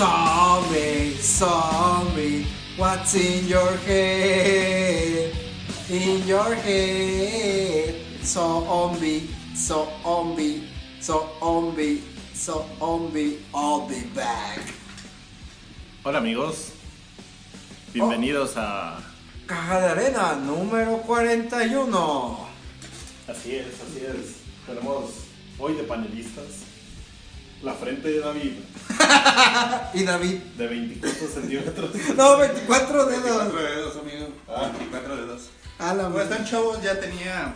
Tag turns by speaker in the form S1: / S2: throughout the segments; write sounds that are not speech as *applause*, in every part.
S1: Zombie, zombie, what's in your head? In your head. Zombie, zombie, zombie, zombie, I'll be back.
S2: Hola amigos, bienvenidos a...
S1: Caja de arena número 41.
S2: Así es, así es. Tenemos hoy de panelistas la frente de David *laughs*
S1: Y David.
S2: de 24 centímetros.
S1: No, 24 dedos.
S3: 24 dedos, amigo.
S2: Ah.
S3: 24 dedos.
S1: A la
S3: Como
S1: madre.
S3: están chavos, ya tenía.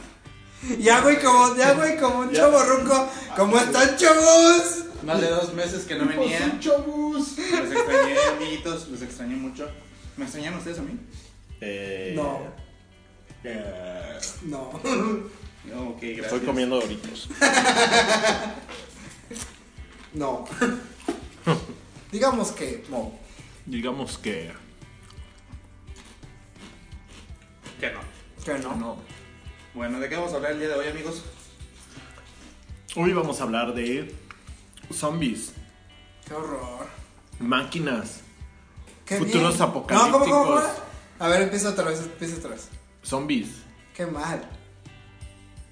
S1: Ya, güey, como, ya, güey, como un
S2: Ya.
S1: chavo ruco. ¿Cómo están, chavos?
S3: Más de dos meses que no venía.
S2: chavos!
S3: Los extrañé, amiguitos. Los extrañé mucho. ¿Me extrañan ustedes a mí?
S2: Eh,
S1: No.
S2: eh,
S1: No.
S3: No, ok, gracias.
S2: estoy comiendo doritos. *laughs*
S1: No. Digamos que no.
S2: Digamos que...
S3: Que no.
S1: Que no.
S2: No.
S3: Bueno, ¿de qué vamos a hablar el día de hoy, amigos?
S2: Hoy vamos a hablar de zombies,
S1: Qué horror.
S2: máquinas,
S1: Qué
S2: Futuros
S1: bien.
S2: apocalípticos.
S1: No, ¿cómo, cómo, cómo? A ver, empieza otra vez, empieza otra vez.
S2: zombies,
S1: Qué mal.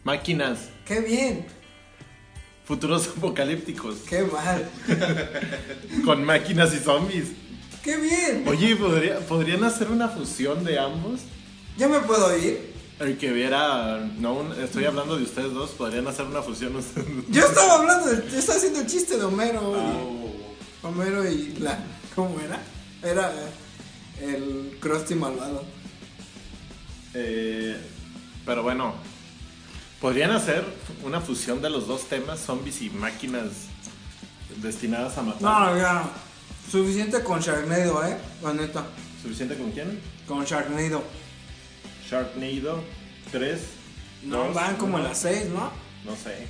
S2: máquinas,
S1: Qué bien.
S2: Futuros *laughs* apocalípticos,
S1: Qué mal. *laughs*
S2: con máquinas y zombies.
S1: Qué bien.
S2: Oye, ¿podría- ¿podrían hacer una fusión de ambos?
S1: ¿Yo me puedo ir?
S2: El que viera, no, un- estoy hablando de ustedes dos, podrían hacer una fusión?
S1: Yo estaba hablando, de, yo estaba haciendo el chiste de Homero.
S2: Oh.
S1: y- Homero y la. ¿Cómo era? Era el Krusty malvado.
S2: Eh, pero bueno, podrían hacer una fusión de los dos temas, zombies y máquinas destinadas a matar.
S1: No, ya. Suficiente con Sharknado, eh. La neta.
S2: ¿Suficiente con quién?
S1: Con Sharknado.
S2: Sharknado 3.
S1: No, van como a las 6, ¿no?
S2: No sé.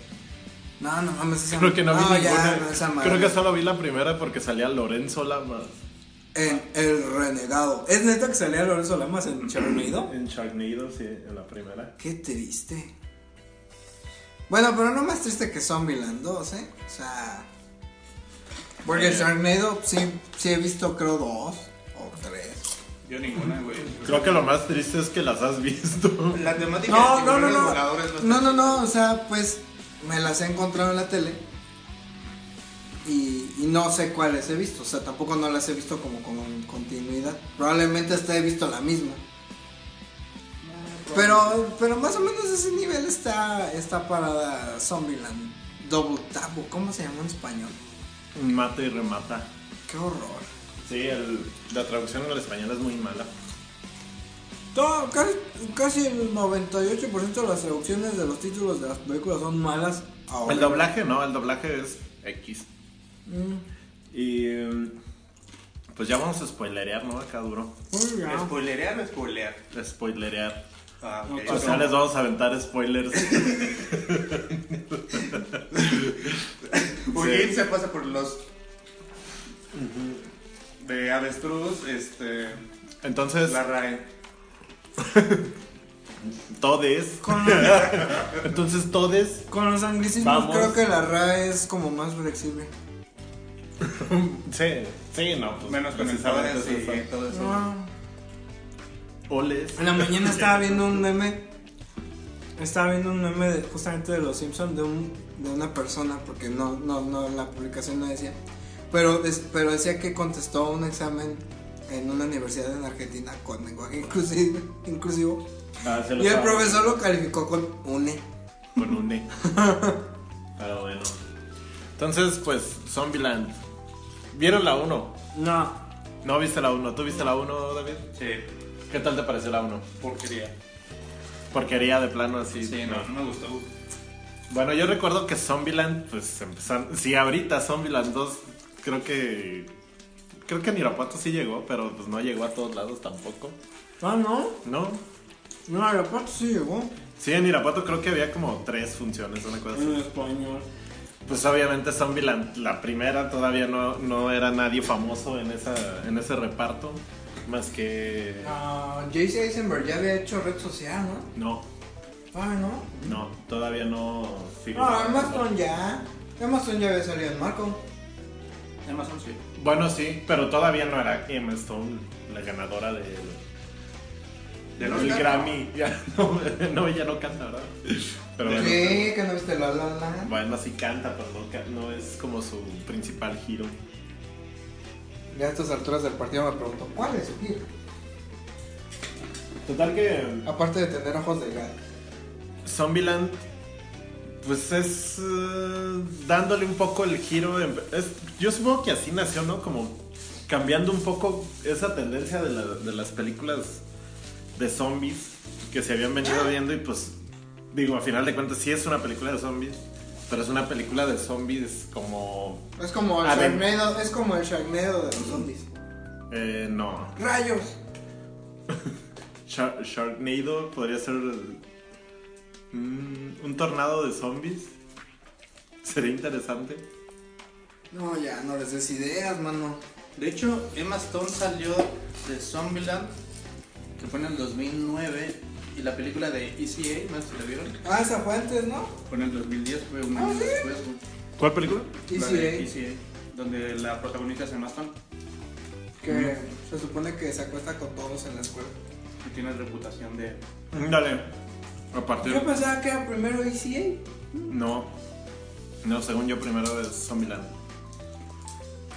S1: No, no mames, esa
S2: Creo que no vi
S1: ya,
S2: ninguna.
S1: no, esa madre.
S2: Creo que solo vi la primera porque salía Lorenzo Lamas
S1: En El Renegado. ¿Es neta que salía Lorenzo Lamas en Sharknado?
S2: en Sharknado, sí, en la primera.
S1: Qué triste. Bueno, pero no más triste que Zombieland 2, ¿eh? O sea. Porque
S2: Eh.
S1: Sharknado sí, sí he visto, creo, dos o tres.
S3: Yo ninguna, güey.
S2: Creo que lo más triste es que las has visto.
S3: La temática
S1: No,
S3: de
S1: no, no, no.
S3: voladores
S1: No, no, no, o sea, pues me las he encontrado en la tele. Y, y no sé cuáles he visto, o sea, tampoco no las he visto como con continuidad. Probablemente hasta he visto la misma. Pero, pero más o menos ese nivel está, está para Zombieland. Double Tap, ¿o ¿cómo se llama en español?
S2: Mata y remata.
S1: Qué horror.
S2: Sí, el- la traducción al español es muy mala.
S1: Todo- casi, casi el 98% de las traducciones de los títulos de las películas son malas. ahora.
S2: El doblaje no, el doblaje es X.
S1: Mm,
S2: Y mm, pues ya vamos a spoilerear, ¿no? Acá duro.
S3: ¿Spoilerear o spoilear?
S2: Spoilerear.
S3: Ah.
S2: O sea, les vamos a aventar spoilers.
S3: Huguín se pasa por los. De avestruz, este.
S2: Entonces,
S3: La RAE.
S2: todes.
S1: Con, *laughs*
S2: Entonces, todes.
S1: con los anglicismos
S2: Vamos.
S1: creo que la RAE es como más flexible. *laughs*
S2: Sí, sí, no, pues.
S3: Menos con el todo eso.
S1: No. En la mañana *laughs* estaba viendo un meme. Estaba viendo un meme de, justamente de los Simpsons de, un, de una persona, porque no, no, no, en la publicación no decía. Pero, des- pero decía que contestó un examen en una universidad en Argentina con lenguaje inclusivo. inclusivo
S2: Ah,
S1: y el profesor lo calificó con UNE.
S2: Con un E. *laughs* Pero bueno. Entonces, pues, Zombieland. ¿Vieron la 1?
S1: No,
S2: No viste la 1. ¿Tú viste la 1, David?
S3: Sí,
S2: ¿Qué tal te pareció la 1?
S3: porquería.
S2: Porquería de plano así.
S3: Sí, no, no me gustó.
S2: Bueno, yo recuerdo que Zombieland, pues empezaron. Sí, ahorita Zombieland 2, creo que. Creo que en Irapuato sí llegó, pero pues no llegó a todos lados tampoco.
S1: ah, no.
S2: ¿No?
S1: No, parte sí llegó.
S2: Sí, en Irapuato creo que había como tres funciones, una cosa
S1: En
S2: así.
S1: español.
S2: Pues obviamente Zombieland, la primera todavía no, no era nadie famoso en, esa, en ese reparto. Más que.
S1: Ah, J.C. Eisenberg ya había hecho red social, ¿no?
S2: No,
S1: Ah, no.
S2: no, todavía no
S1: No. Amazon ya. Amazon ya había salido en Marco.
S3: Amazon sí.
S2: Bueno, sí, pero todavía no era Emma Stone la ganadora del, del? Grammy. *laughs* Ya, no, no, ella no canta, ¿verdad? Pero bueno.
S1: ¿Que no viste La La Land?
S2: bueno, sí canta, pero no, no es como su principal giro.
S1: Ya a estas alturas del partido me pregunto, ¿cuál es su giro?
S2: Total que
S1: Aparte de tener ojos de gato.
S2: Zombieland, pues es eh, dándole un poco el giro. en- es- yo supongo que así nació, ¿no? Como cambiando un poco esa tendencia de, la- de las películas de zombies que se habían venido viendo y pues digo, a final de cuentas sí es una película de zombies, pero es una película de zombies como...
S1: Es como el. Sharknado, es como el Sharknado de los zombies.
S2: eh, no,
S1: ¡Rayos! *laughs*
S2: Shar- Sharknado podría ser mm, un tornado de zombies. *laughs* Sería interesante.
S1: No, ya, no les des ideas, mano.
S3: De hecho, Emma Stone salió de Zombieland, que fue en el 2009, y la película de ECA, no sé si la vieron,
S1: Ah, esa fue antes, ¿no?
S3: fue en el 2010, fue un
S1: Ah,
S3: año
S1: ¿sí?
S3: después. güey.
S2: ¿Cuál película?
S3: La de
S1: ECA,
S3: ECA, donde la protagonista es Emma Stone,
S1: que se supone que se acuesta con todos en la escuela.
S3: y tiene reputación de...
S2: Dale. A partir.
S1: Yo pensaba que era primero ECA.
S2: No. No, según yo primero es Zombieland.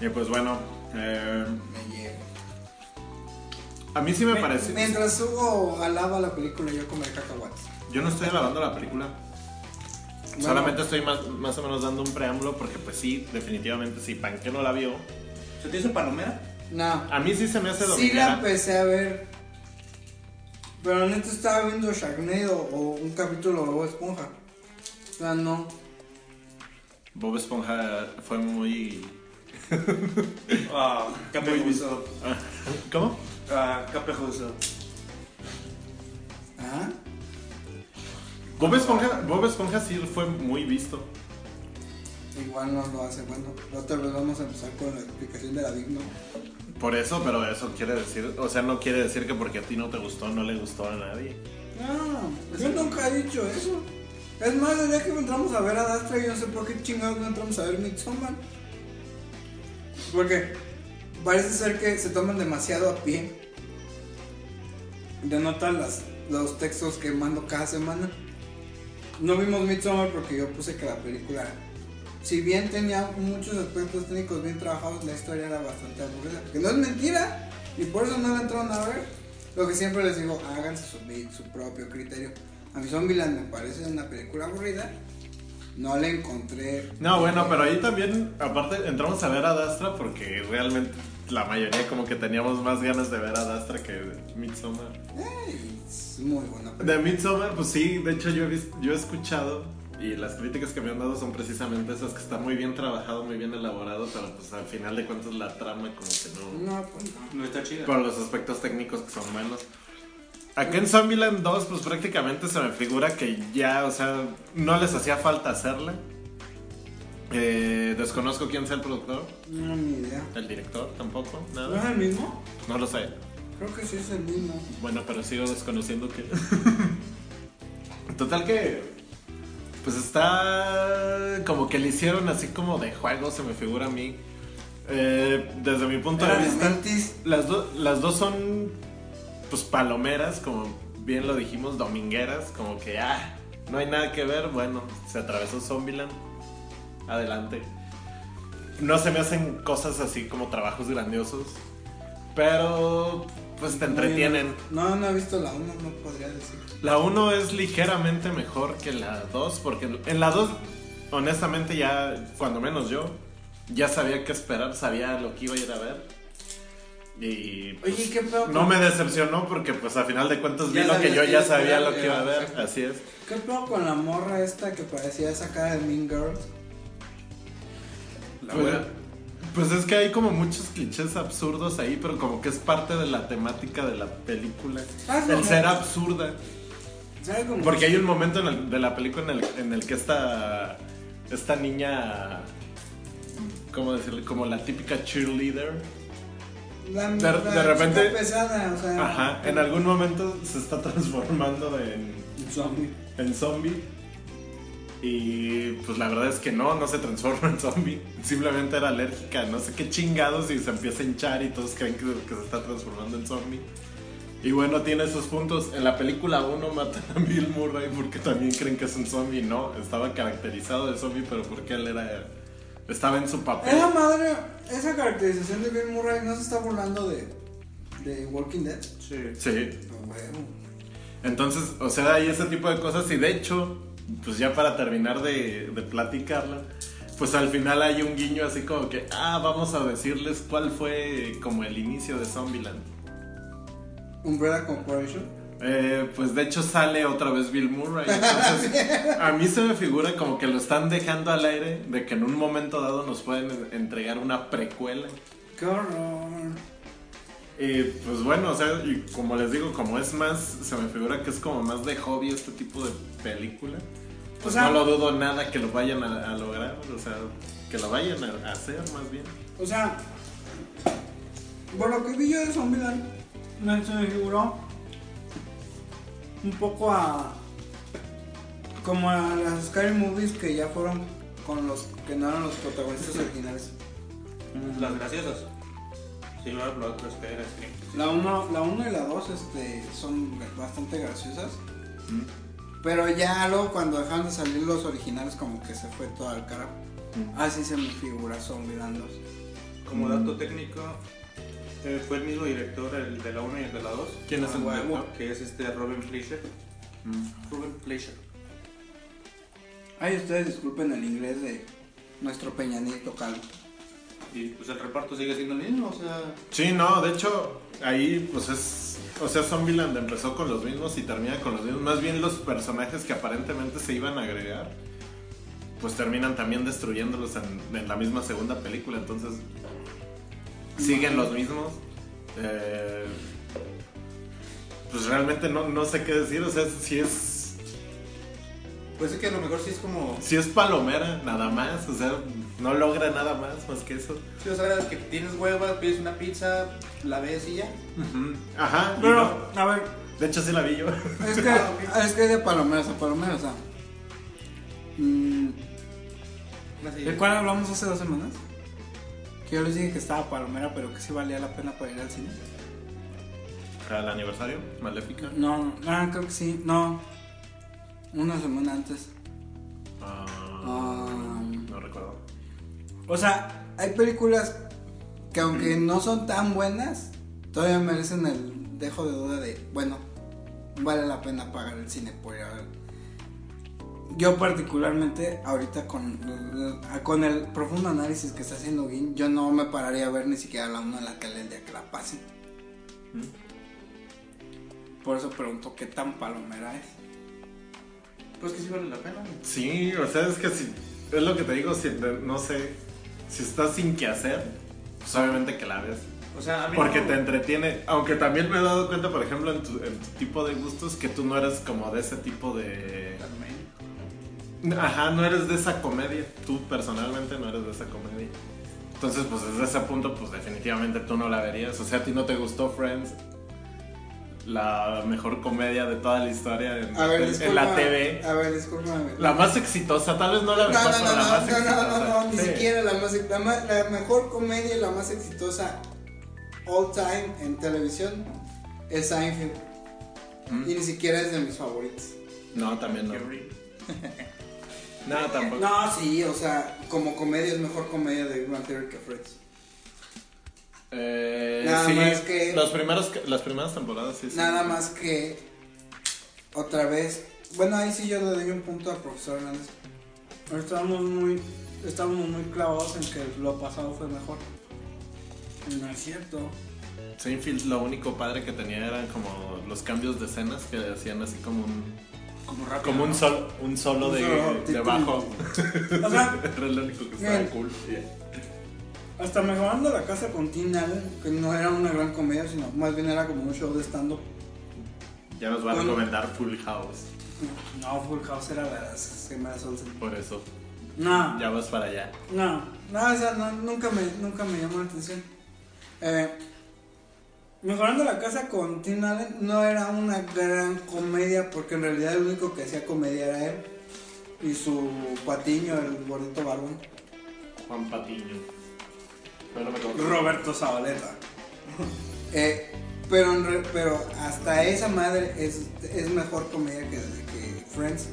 S2: Y pues bueno. eh,
S1: Me llevo.
S2: A mí sí me parece.
S1: Mientras Hugo alaba la película, yo comer cacahuates.
S2: Yo no estoy alabando la película.
S1: Bueno.
S2: Solamente estoy más, más o menos dando un preámbulo porque pues sí, definitivamente sí. Pan que no la vio.
S3: ¿Se te hizo palomera?
S1: No.
S2: A mí sí se me hace
S1: Sí la empecé a ver. Pero neta estaba viendo Sharknado o un capítulo de Bob Esponja. O sea, no.
S2: Bob Esponja fue muy...
S3: Ah,
S2: Capejuso. ¿Cómo?
S3: Ah, capejuso.
S1: ¿Ah?
S2: Bob Esponja, Bob Esponja sí fue muy visto.
S1: Igual no lo hace bueno. Otra vez vamos a empezar con la explicación de la Big No.
S2: Por eso, pero eso quiere decir, o sea, no quiere decir que porque a ti no te gustó, no le gustó a nadie.
S1: No, yo nunca he dicho eso. Es más, día que entramos a ver a Dastra, yo no sé por qué chingados no entramos a ver Midsommar. Porque parece ser que se toman demasiado a pie. Denotan las, los textos que mando cada semana. No vimos Midsommar porque yo puse que la película, si bien tenía muchos aspectos técnicos bien trabajados, la historia era bastante aburrida. Que no es mentira, y por eso no la entraron a ver. Lo que siempre les digo, háganse su, su propio criterio. A mí Zombieland me parece una película aburrida. No le encontré.
S2: No, bueno, pero ahí también, aparte, entramos a ver a Dastra porque realmente la mayoría como que teníamos más ganas de ver a Dastra que Midsommar.
S1: Ey, es muy buena película.
S2: De Midsommar, pues sí, de hecho yo he, vis- yo he escuchado y las críticas que me han dado son precisamente esas, que está muy bien trabajado, muy bien elaborado, pero pues al final de cuentas la trama como que no...
S1: No, pues no.
S3: No está chida.
S2: Por los aspectos técnicos que son buenos. Acá en Zombieland 2, pues prácticamente se me figura que ya, o sea, no les hacía falta hacerla. Eh, desconozco quién sea el productor,
S1: No, ni idea.
S2: el director tampoco,
S1: ¿No es
S2: nada.
S1: el mismo?
S2: No lo sé.
S1: Creo que sí es el mismo.
S2: Bueno, pero sigo desconociendo que. *laughs* Total que. Pues está. Como que le hicieron así como de juego, se me figura a mí. Eh, desde mi punto de vista.
S1: Mentis.
S2: Las, do- las dos son. Pues palomeras, como bien lo dijimos, domingueras. Como que, ah, no hay nada que ver. Bueno, se atravesó Zombieland. Adelante. No se me hacen cosas así como trabajos grandiosos. Pero. Pues te entretienen.
S1: No, no he visto la 1, no podría decir.
S2: La 1 es ligeramente mejor que la 2, porque en la 2, honestamente, ya, cuando menos yo, ya sabía qué esperar, sabía lo que iba a ir a ver. Y pues,
S1: Oye, ¿qué pedo?
S2: no me decepcionó porque pues a final de cuentas vi lo que yo ya sabía lo que iba a ver, así es.
S1: ¿Qué pedo con la morra esta que parecía sacada de Mean Girls?
S3: La
S2: Pues, pues es que hay como muchos clichés absurdos ahí, pero como que es parte de la temática de la película.
S1: Ah,
S2: El ser absurda. Porque hay un momento en el- de la película en el, en el que esta, esta niña, ¿cómo decirle? Como la típica cheerleader.
S1: La,
S2: de-
S1: la
S2: de repente-
S1: chica pesada, o sea.
S2: Ajá, en algún momento se está transformando en,
S1: Zombie.
S2: en zombie. Y pues la verdad es que no, no se transforma en zombie. Simplemente era alérgica, no sé qué chingados y se empieza a hinchar y todos creen que, que se está transformando en zombie. Y bueno, tiene sus puntos. En la película 1 matan a Bill Murray porque también creen que es un zombie. No, estaba caracterizado de zombie, pero porque él era. Estaba en su papel.
S1: Esa madre, esa caracterización de Bill Murray no se está burlando de, de Walking Dead.
S3: Sí.
S2: Sí. Entonces, o sea, hay ese tipo de cosas. Y de hecho, pues ya para terminar de, de platicarla, pues al final hay un guiño así como que, ah, vamos a decirles cuál fue como el inicio de Zombieland.
S1: Umbrella Corporation.
S2: Eh, pues de hecho sale otra vez Bill Murray. Entonces, *laughs* a mí se me figura como que lo están dejando al aire de que en un momento dado nos pueden entregar una precuela.
S1: Qué horror.
S2: Y pues bueno, o sea, y como les digo, como es más, se me figura que es como más de hobby este tipo de película. Pues
S1: O sea-
S2: no lo dudo nada que lo vayan a, a lograr, o sea, que lo vayan a, hacer más bien.
S1: O sea, por lo que vi yo de Zombieland, se me figuró un poco a. como a las Scary Movies que ya fueron con los que no eran los protagonistas originales.
S3: Las graciosas. Sí, que.
S1: La 1 la uno y la 2 este, son bastante graciosas.
S2: ¿Mm?
S1: Pero ya luego cuando dejaron de salir los originales como que se fue todo al carajo. Así se me figura Zombieland 2.
S3: Como dato técnico, eh, fue el mismo director el de la 1 y el de la 2.
S2: ¿Quién es el
S1: Ah, huevo.
S2: director?
S3: Que es este Robin Fleischer.
S2: Mm.
S3: Robin Fleischer.
S1: Ay, ustedes disculpen el inglés de nuestro Peña Nieto Calvo.
S3: Y pues el reparto sigue siendo el mismo, o sea.
S2: Sí, no, de hecho, ahí pues es. O sea, Zombieland empezó con los mismos y termina con los mismos. Más bien los personajes que aparentemente se iban a agregar, pues terminan también destruyéndolos en, en la misma segunda película. Entonces, siguen los mismos. Eh, pues realmente no, no sé qué decir. O sea, si es.
S3: Pues es que a lo mejor sí es como.
S2: Si es palomera, nada más. O sea, no logra nada más más que eso.
S3: Si o sea, que tienes huevas, pides una pizza, la ves y ya.
S2: Ajá.
S1: Pero,
S2: no.
S1: a ver,
S2: De hecho, sí la vi yo.
S1: es que, es que de palomeras a palomeras, o sea. mm. ¿De cuál hablamos hace dos semanas? Que yo les dije que estaba palomera, pero que sí valía la pena para ir al cine.
S2: Al aniversario, Maléfica.
S1: No, ah, creo que sí, no. Una semana antes.
S2: Ah,
S1: Ah.
S2: no.
S1: O sea, hay películas que aunque no son tan buenas, todavía merecen el dejo de duda de, bueno, vale la pena pagar el cine por ir a ver. Yo particularmente, ahorita con, con el profundo análisis que está haciendo Gin, yo no me pararía a ver ni siquiera la una en la tele el día que la pasen. Por eso pregunto qué tan palomera es.
S3: Pues que sí vale la pena.
S2: Sí, o sea, es que si. Es lo que te digo, si no sé. Si estás sin qué hacer, pues obviamente que la ves.
S3: O sea, a mí
S2: Porque
S3: no-
S2: te entretiene. Aunque también me he dado cuenta, por ejemplo, en tu, en tu tipo de gustos, que tú no eres como de ese tipo de. Ajá, no eres de esa comedia. Tú personalmente no eres de esa comedia. Entonces, pues desde ese punto, pues definitivamente tú no la verías. O sea, a ti no te gustó Friends. La mejor comedia de toda la historia en,
S1: A ver,
S2: en- en la TV.
S1: A ver, discúlpame.
S2: La más exitosa, tal vez no la
S1: No,
S2: mejor,
S1: no,
S2: pero
S1: no,
S2: la
S1: no,
S2: más
S1: no, no,
S2: exitosa.
S1: no, no, ni
S2: Sí.
S1: siquiera la más la, la mejor comedia y la más exitosa all time en televisión es Seinfeld.
S2: ¿Mm?
S1: Y ni siquiera es de mis favoritos.
S2: No, también no. No, tampoco.
S1: No, sí, o sea, como comedia es mejor comedia de Big Bang Theory que Friends.
S2: Eh,
S1: Nada
S2: sí,
S1: más que-
S2: los primeros, las primeras temporadas sí. sí.
S1: Nada más que otra vez, bueno, ahí sí yo le doy un punto al profesor Hernández. Estábamos muy estábamos muy clavados en que lo pasado fue mejor. No es cierto.
S2: Seinfeld lo único padre que tenía eran como los cambios de escenas que hacían así como un
S3: Como rápido.
S2: como un
S3: ¿no?
S2: sol, un solo
S1: Un
S2: de,
S1: solo
S2: de bajo.
S1: O sea, *laughs*
S2: Era lo único que estaba
S1: Bien.
S2: cool.
S1: Hasta mejorando la casa con Teen Allen, que no era una gran comedia, sino más bien era como un show de stand-up.
S2: Ya nos va a recomendar Full House.
S1: No, Full House era de las gemelas Olsen.
S2: Por eso.
S1: No,
S2: Ya vas para allá.
S1: no, no, esa no, nunca, me, nunca me llamó la atención. Eh, mejorando la casa con Teen Allen no era una gran comedia, porque en realidad el único que hacía comedia era él. Y su patiño, el gordito barbón.
S2: Juan Patiño. Pero me.
S1: Roberto Zabaleta. *laughs* Eh, pero, en re- pero hasta esa madre es, es mejor comedia que, que Friends.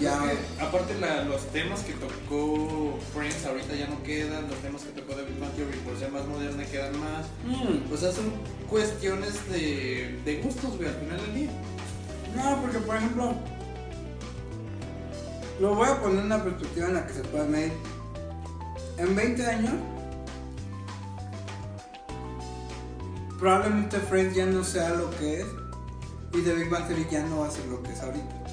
S1: Ya.
S3: Que, aparte la- los temas que tocó Friends ahorita ya no quedan, los temas que tocó The Big Theory por ser más moderna quedan más.
S1: Mm,
S3: O sea, son cuestiones de, de gustos, güey, al final del día.
S1: No, porque por ejemplo, lo voy a poner en una perspectiva en la que se pueda medir. En 20 años, probablemente Friends ya no sea lo que es y The Big Bang Theory ya no va a ser lo que es ahorita.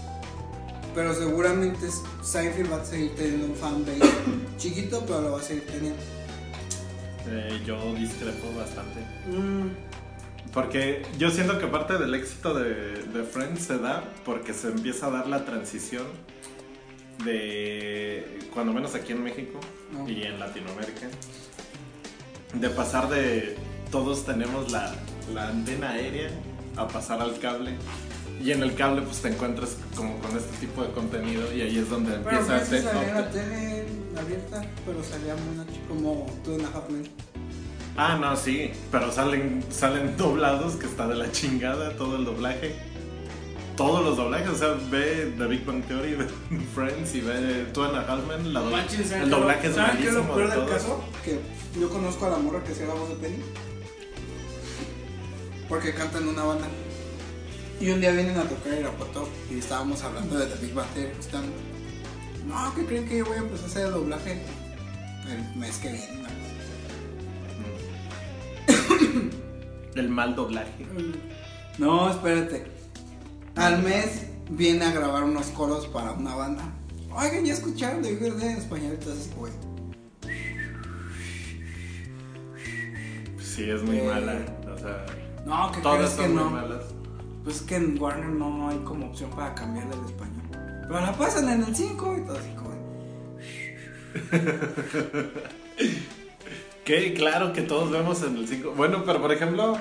S1: Pero seguramente Seinfeld va a seguir teniendo un fanbase *coughs* chiquito, pero lo va a seguir teniendo.
S2: Eh, yo discrepo bastante.
S1: Mm,
S2: Porque yo siento que parte del éxito de, de Friends se da porque se empieza a dar la transición de, cuando menos aquí en México
S1: No.
S2: y en Latinoamérica, de pasar de todos tenemos la, la antena aérea a pasar al cable. Y en el cable pues te encuentras como con este tipo de contenido y ahí es donde
S1: pero
S2: empieza a hacer...
S1: salía en la tele abierta, pero salía como tú en la Men.
S2: Ah, no, sí, pero salen, salen *laughs* doblados que está de la chingada todo el doblaje. Todos los doblajes, o sea, ve The Big Bang Theory, *laughs* ve Friends y ve Two and a Half Men, la do-
S1: Manches, ¿saben
S2: el doblaje es
S1: ¿saben qué es lo peor
S2: de
S1: del caso? Que yo conozco a la morra que hacía la voz de Penny. Porque canta en una banda. Y un día vienen a tocar Irapuato y estábamos hablando de The Big Bang Theory. Están, no, ¿qué creen que yo voy a empezar a hacer el doblaje el mes que viene? no?" *coughs*
S2: El mal doblaje.
S1: No, espérate. Al mes viene a grabar unos coros para una banda. Oigan, ya escucharon de Theory en español, entonces, güey.
S2: Sí, es muy
S1: Eh,
S2: mala. O sea,
S1: No, ¿qué
S2: todas
S1: crees que
S2: son muy
S1: no?
S2: malas.
S1: Pues que en Warner no hay como opción para cambiarle al español. Pero la pasan en el 5 y todo así como.
S2: Que *laughs* claro que todos vemos en el 5. Bueno, pero por ejemplo,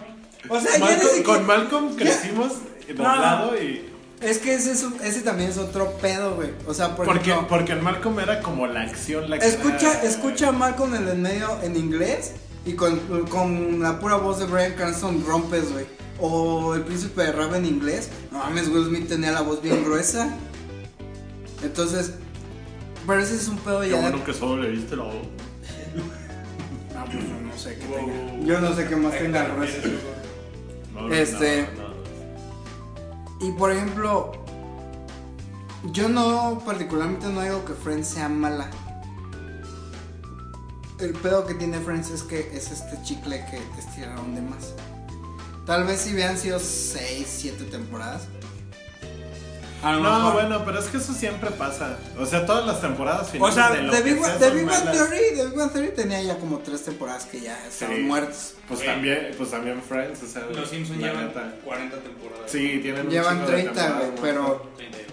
S1: O sea,
S2: Malcolm- con Malcolm crecimos doblado y.
S1: Es que ese, es un- ese también es otro pedo, güey. O sea, por
S2: Porque,
S1: ejemplo,
S2: porque en Malcolm era como la acción, la
S1: escucha,
S2: era-
S1: escucha a Malcolm en el medio en inglés y con, con la pura voz de Brian Cranston rompes, güey. O el príncipe de Rap en inglés. No mames, Will Smith tenía la voz bien gruesa. Entonces, pero ese es un pedo
S2: Qué
S1: ya. de-
S2: bueno que solo le viste la voz. *laughs*
S1: Ah, pues yo no sé qué
S3: Wow.
S1: tenga. Yo no sé qué más tenga gruesa.
S2: No,
S1: Este-
S2: no, no.
S1: Y por ejemplo, yo no particularmente no digo que Friends sea mala. El pedo que tiene Friends es que es este chicle que te estiraron de más. Tal vez si hubieran sido 6, 7 temporadas. A lo
S2: No,
S1: mejor-
S2: bueno, pero es que eso siempre pasa. O sea, todas las temporadas
S1: O
S2: finales
S1: sea,
S2: de
S1: The
S2: que
S1: Big,
S2: sea
S1: The Big Bang. Theory, The Big Bang Theory tenía ya como 3 temporadas que ya estaban
S2: Sí.
S1: muertos.
S2: Pues
S3: Güey.
S2: también, pues también Friends, o sea,
S3: Los Simpsons llevan
S2: neta.
S3: 40 temporadas.
S2: Sí, tienen
S1: Llevan
S2: chingo de
S1: 30,
S2: temporadas
S1: güey, pero
S2: muertas.
S3: 32.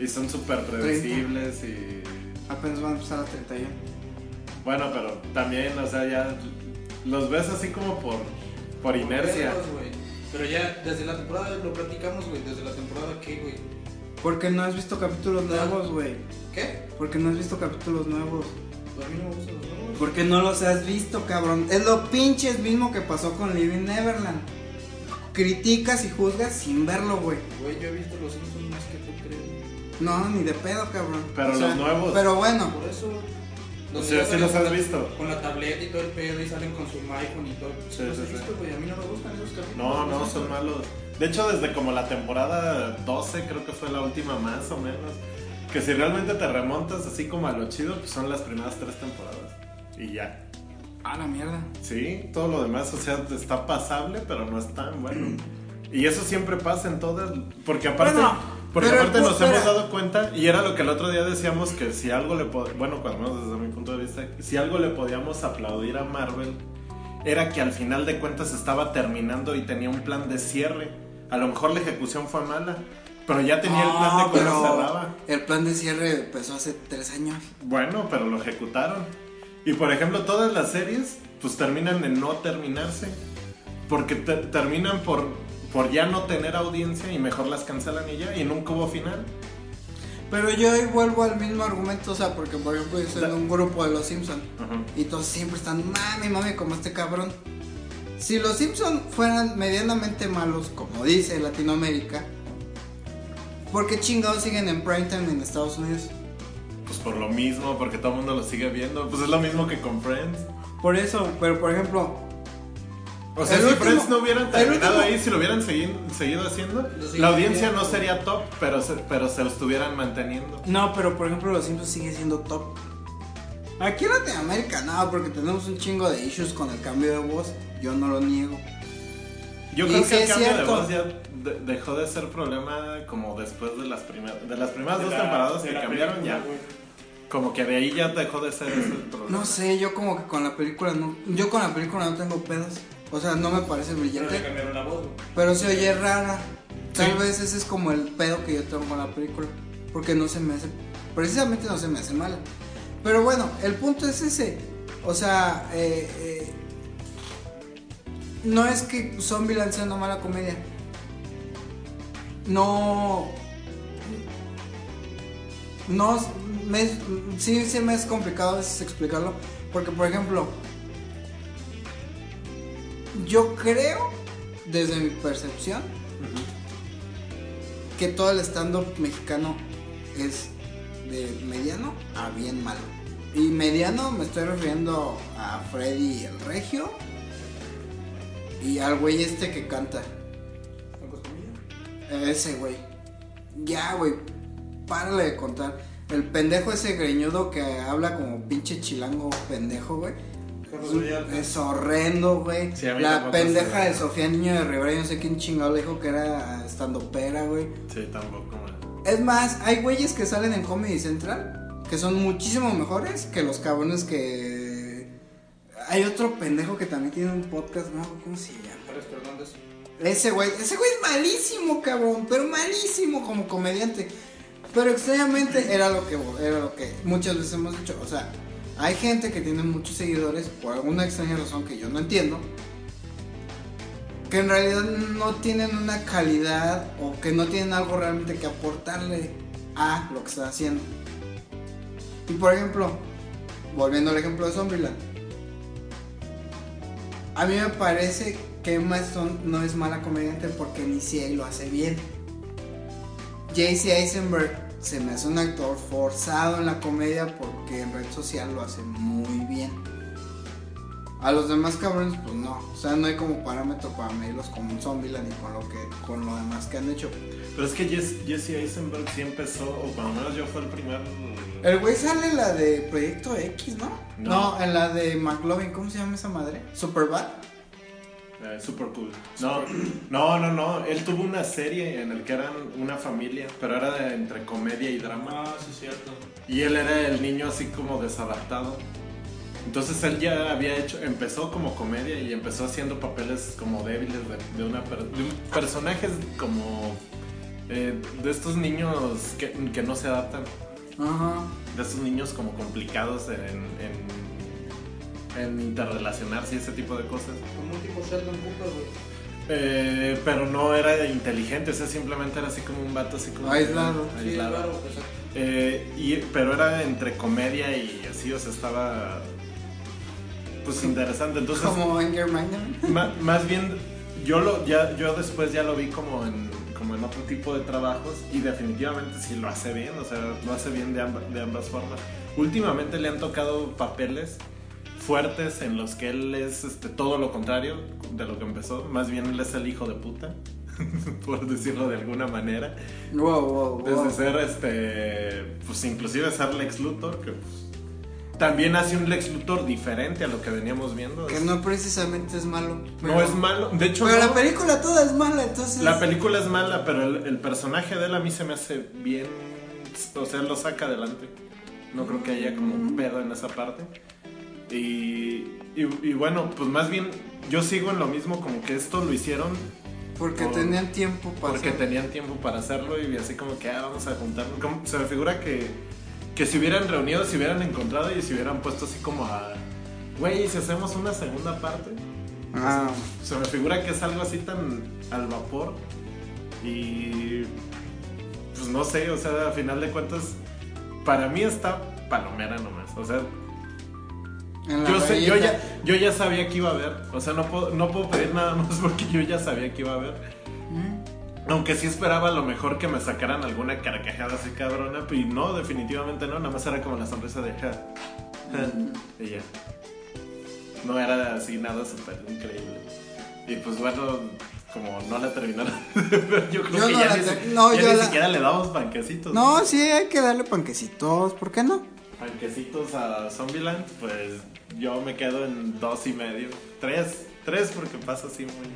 S2: Y son súper predecibles y...
S1: apenas van a empezar a 31.
S2: Bueno, pero también, o sea, ya los ves así como por, por inercia.
S3: Pero ya desde la temporada lo platicamos, güey. Desde la temporada qué, güey.
S1: Porque no has visto capítulos nuevos, güey.
S3: ¿Qué?
S1: Porque no has visto capítulos nuevos.
S3: Pues a mí no me gustan los nuevos.
S1: Porque no los has visto, cabrón. Es lo pinches mismo que pasó con Living Neverland. Criticas y juzgas sin verlo, güey.
S3: Güey, yo he visto los Simpsons más que tú crees.
S1: No, ni de pedo, cabrón.
S2: Pero los nuevos.
S1: Pero bueno,
S3: Por eso.
S2: O sea, sí los has
S3: con la-
S2: visto.
S3: Con la tableta y todo el pedo y salen con su iPhone y todo.
S2: Sí,
S3: los
S2: sí,
S3: he
S2: sí.
S3: visto, güey. A mí no me gustan esos capítulos.
S2: No, no, son malos. De hecho, desde como la temporada 12, creo que fue la última más o menos. Que si realmente te remontas así como a lo chido, pues son las primeras tres temporadas. Y ya.
S1: a la mierda.
S2: Sí, todo lo demás, o sea, está pasable, pero no es tan bueno. *clears throat* Y eso siempre pasa en todas, porque aparte,
S1: Bueno,
S2: porque
S1: pero
S2: aparte nos hemos dado cuenta, y era lo que el otro día decíamos, que si algo le podíamos, bueno, cuando menos desde mi punto de vista, si algo le podíamos aplaudir a Marvel, era que al final de cuentas estaba terminando y tenía un plan de cierre. A lo mejor la ejecución fue mala, pero ya tenía el plan de
S1: No,
S2: cómo cerraba.
S1: El plan de cierre empezó hace tres años.
S2: Bueno, pero lo ejecutaron. Y por ejemplo, todas las series, pues terminan en no terminarse. Porque te- terminan por, por ya no tener audiencia y mejor las cancelan y ya, y nunca hubo final.
S1: Pero yo ahí vuelvo al mismo argumento, o sea, porque por ejemplo yo soy en un grupo de los Simpsons
S2: Ajá.
S1: y todos siempre están mami, mami, como este cabrón. Si los Simpsons fueran medianamente malos, como dice Latinoamérica, ¿por qué chingados siguen en primetime en Estados Unidos?
S2: Pues por lo mismo, porque todo el mundo lo sigue viendo. Pues es lo mismo que con Friends.
S1: Por eso, pero por ejemplo,
S2: O sea, si
S1: último-
S2: Friends no hubieran terminado
S1: último-
S2: ahí, si lo hubieran seguido, seguido haciendo, la audiencia no sería top, pero se, pero se lo estuvieran manteniendo.
S1: no, pero por ejemplo los Simpsons sigue siendo top. Aquí en Latinoamérica no, porque tenemos un chingo de issues con el cambio de voz, yo no lo niego.
S2: Yo
S1: Y
S2: creo que el cambio de voz ya de- dejó de ser problema como después de las primeras de las primeras
S4: De
S2: dos
S4: la-
S2: temporadas que cambiaron
S4: película,
S2: ya.
S4: güey.
S2: Como que de ahí ya dejó de ser ese *clears throat* problema.
S1: No sé, yo como que con la película no, yo con la película no tengo pedos. O sea, no me parece
S4: Pero
S1: brillante,
S4: cambiaron la voz, güey.
S1: pero se oye rara. Tal
S2: Sí.
S1: vez ese es como el pedo que yo tengo con la película, porque no se me hace, precisamente no se me hace mala. Pero bueno, el punto es ese. O sea, eh, eh, no es que Zombieland sea una mala comedia. No. No. Me, sí, sí me es complicado a veces explicarlo. Porque, por ejemplo, yo creo, desde mi percepción, que todo el stand-up mexicano es de mediano a bien malo. Y mediano me estoy refiriendo a Freddy el Regio y al güey este que canta. Ese güey. Ya, güey. Párale de contar. El pendejo ese greñudo que habla como pinche chilango pendejo, güey.
S4: Carlos Vallarta.
S1: Es horrendo, güey.
S2: Sí,
S1: la pendeja de Sofía Niño de Rivera, yo no sé quién chingado le dijo que era estando pera, güey.
S2: Sí, tampoco. man.
S1: Es más, hay güeyes que salen en Comedy Central que son muchísimo mejores que los cabrones que. Hay otro pendejo que también tiene un podcast, ¿no? ¿Cómo se llama?
S3: Alex Fernández.
S1: Ese güey, ese güey es malísimo, cabrón, pero malísimo como comediante. Pero extrañamente era lo que era lo que muchas veces hemos dicho, o sea, hay gente que tiene muchos seguidores por alguna extraña razón que yo no entiendo. Que en realidad no tienen una calidad o que no tienen algo realmente que aportarle a lo que están haciendo. Y por ejemplo, volviendo al ejemplo de Zombieland. A mí me parece que Emma Stone no es mala comediante porque ni si lo hace bien. JC Eisenberg se me hace un actor forzado en la comedia porque en red social lo hace muy bien. A los demás cabrones, pues no. O sea, no hay como parámetro para medirlos como un Zombieland y con lo que con lo demás que han hecho.
S2: Pero es que Jess- Jesse Eisenberg sí empezó, o cuando menos yo fue el primer.
S1: El güey sale en la de Proyecto X, ¿no?
S2: No.
S1: No, en la de McLovin, ¿cómo se llama esa madre? Superbad.
S2: Eh, super cool. No, *clears throat* no, no, no. Él tuvo una serie en el que eran una familia, pero era de entre comedia y drama.
S4: Ah, sí, es cierto.
S2: Y él era el niño así como desadaptado. Entonces él ya había hecho, empezó como comedia y empezó haciendo papeles como débiles de, de una per- de un- personajes como eh, de estos niños que, que no se adaptan,
S1: Ajá.
S2: de estos niños como complicados en, en, en interrelacionarse y ese tipo de cosas.
S3: Como un tipo Sheldon Cooper, güey.
S2: Eh, pero no era inteligente, o sea, simplemente era así como un vato así como
S1: Aislado.
S3: Sí,
S2: aislado.
S3: claro.
S2: Eh, y, pero era entre comedia y así, o sea, estaba pues interesante. Entonces,
S1: Como Anger
S2: más bien, yo lo, ya, yo después ya lo vi como en, como en otro tipo de trabajos y definitivamente sí lo hace bien, o sea, lo hace bien de, amba- de ambas formas. Últimamente le han tocado papeles fuertes en los que él es este, todo lo contrario de lo que empezó, más bien él es el hijo de puta, *laughs* por decirlo de alguna manera.
S1: Wow, wow,
S2: Desde
S1: wow.
S2: ser este, pues inclusive ser Lex Luthor, que pues, también hace un Lex Luthor diferente a lo que veníamos viendo.
S1: Que no precisamente es malo.
S2: no
S1: pero-
S2: es malo, de hecho
S1: Pero
S2: no.
S1: la película toda es mala, entonces.
S2: La película es mala, pero el, el personaje de él a mí se me hace bien, o sea, lo saca adelante. No creo que haya como un pedo en esa parte. Y, y, y bueno, pues más bien yo sigo en lo mismo, como que esto lo hicieron
S1: Porque
S2: por-
S1: tenían tiempo para.
S2: porque tenían tiempo para hacerlo y así como que ah, vamos a juntarnos. Como- Se me figura que, que se hubieran reunido, se hubieran encontrado y se hubieran puesto así como a, güey, ¿y si hacemos una segunda parte.
S1: Ah,
S2: Se me figura que es algo así tan al vapor. Y. Pues no sé, o sea, a final de cuentas, para mí está palomera nomás. O sea, yo, sé, yo,
S1: rayita.
S2: ya, yo ya sabía que iba a haber. O sea, no puedo, no puedo pedir nada *laughs* más porque yo ya sabía que iba a haber. Aunque sí esperaba a lo mejor que me sacaran alguna carcajada así cabrona. Y no, definitivamente no. Nada más era como la sonrisa de. Ja, ja, y ya. No era así nada súper increíble. Y pues bueno, como no la terminaron *laughs* yo creo
S1: Yo
S2: que
S1: no
S2: ya, ni,
S1: te-
S2: si-
S1: no,
S2: ya
S1: yo
S2: ni
S1: la-
S2: siquiera le damos panquecitos.
S1: No, sí, hay que darle panquecitos, ¿por qué no?
S2: Panquecitos a Zombieland, pues yo me quedo en dos y medio. Tres, tres porque pasa así muy.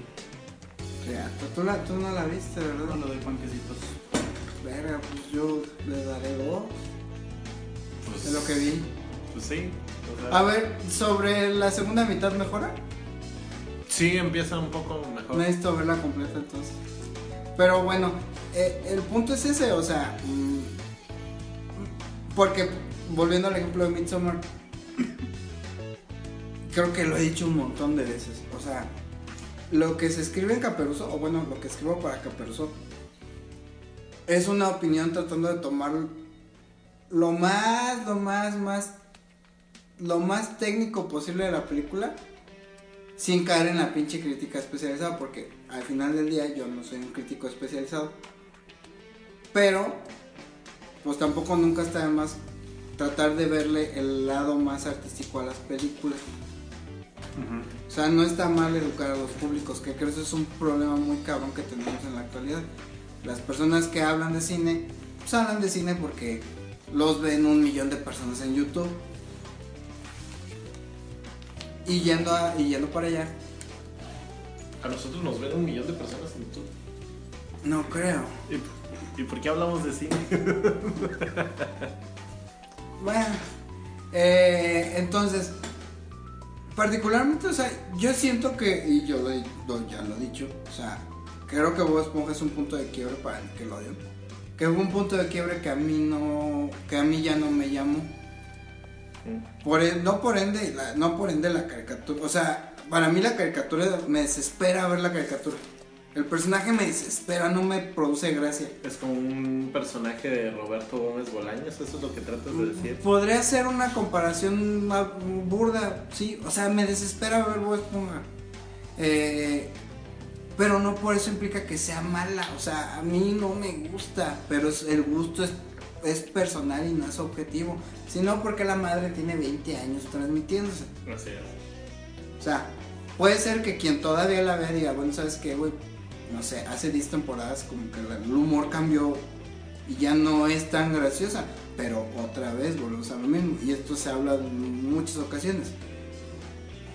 S1: Ya, tú, la- tú no la viste, ¿verdad?
S3: Cuando doy panquecitos.
S1: Verga, pues yo le daré dos,
S2: Pues,
S1: es lo que vi.
S2: Pues sí. o sea,
S1: A ver, sobre la segunda mitad mejora.
S2: Sí, empieza un poco mejor.
S1: Necesito verla completa entonces. Pero bueno, eh, el punto es ese, o sea, mm, porque volviendo al ejemplo de Midsommar, *coughs* creo que lo he dicho un montón de veces, o sea, lo que se escribe en Caperuso, o bueno, lo que escribo para Caperuso, es una opinión tratando de tomar lo más, lo más, más, lo más técnico posible de la película sin caer en la pinche crítica especializada, porque al final del día yo no soy un crítico especializado. Pero, pues tampoco nunca está de más tratar de verle el lado más artístico a las películas.
S2: Ujú.
S1: O sea, no está mal educar a los públicos, que creo que eso es un problema muy cabrón que tenemos en la actualidad. Las personas que hablan de cine, pues hablan de cine porque los ven un millón de personas en YouTube. Y yendo, a- y yendo para allá,
S2: A nosotros nos ven un millón de personas en YouTube.
S1: no creo.
S2: ¿Y, y por qué hablamos de cine? *laughs*
S1: Bueno, eh, entonces, particularmente, o sea, yo siento que, y yo lo, ya lo he dicho, o sea, creo que Bob Esponja es un punto de quiebre para el que lo odio. Que fue un punto de quiebre que a mí no, que a mí ya no me llamó. Por e- no por ende, la- no por ende la caricatura, o sea, para mí la caricatura me desespera ver la caricatura. El personaje me desespera, no me produce gracia.
S2: Es como un personaje de Roberto Gómez Bolaños, eso es lo que tratas de decir.
S1: Podría ser una comparación más burda, sí, o sea, me desespera ver Bob Esponja. Eh, pero no por eso implica que sea mala, o sea, a mí no me gusta, pero el gusto es, es personal y no es objetivo, sino porque la madre tiene 20 años transmitiéndose.
S2: Así es.
S1: O sea, puede ser que quien todavía la vea diga, bueno, ¿sabes qué, güey? No sé, hace 10 temporadas como que el humor cambió y ya no es tan graciosa. Pero otra vez volvemos a lo mismo. Y esto se habla en muchas ocasiones.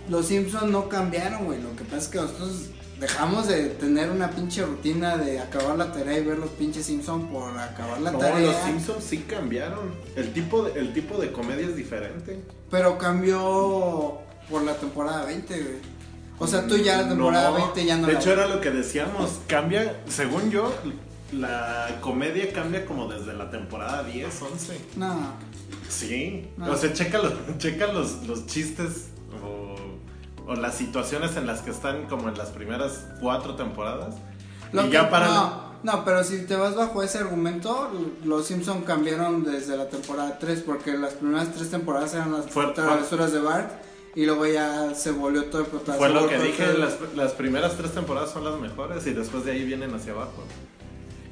S1: Los Simpsons no cambiaron, güey. Lo que pasa es que nosotros dejamos de tener una pinche rutina de acabar la tarea y ver los pinches Simpsons por acabar la
S2: No,
S1: tarea.
S2: los Simpsons sí cambiaron. El tipo de, el tipo de comedia es diferente.
S1: Pero cambió por la temporada 20, güey. O sea, tú ya la temporada
S2: No,
S1: 20 ya no
S2: De
S1: la
S2: hecho, era lo que decíamos. Cambia, según yo, la comedia cambia como desde la temporada 10, 11.
S1: No.
S2: Sí.
S1: No.
S2: O sea, checa los, *laughs* checa los, los chistes o, o las situaciones en las que están como en las primeras cuatro temporadas.
S1: Lo
S2: y
S1: que-
S2: ya para.
S1: no, no, pero si te vas bajo ese argumento, los Simpson cambiaron desde la temporada 3 porque las primeras tres temporadas eran las travesuras de Bart y luego ya se volvió todo el protagonista.
S2: Fue lo que dije, las, las primeras tres temporadas son las mejores y después de ahí vienen hacia abajo.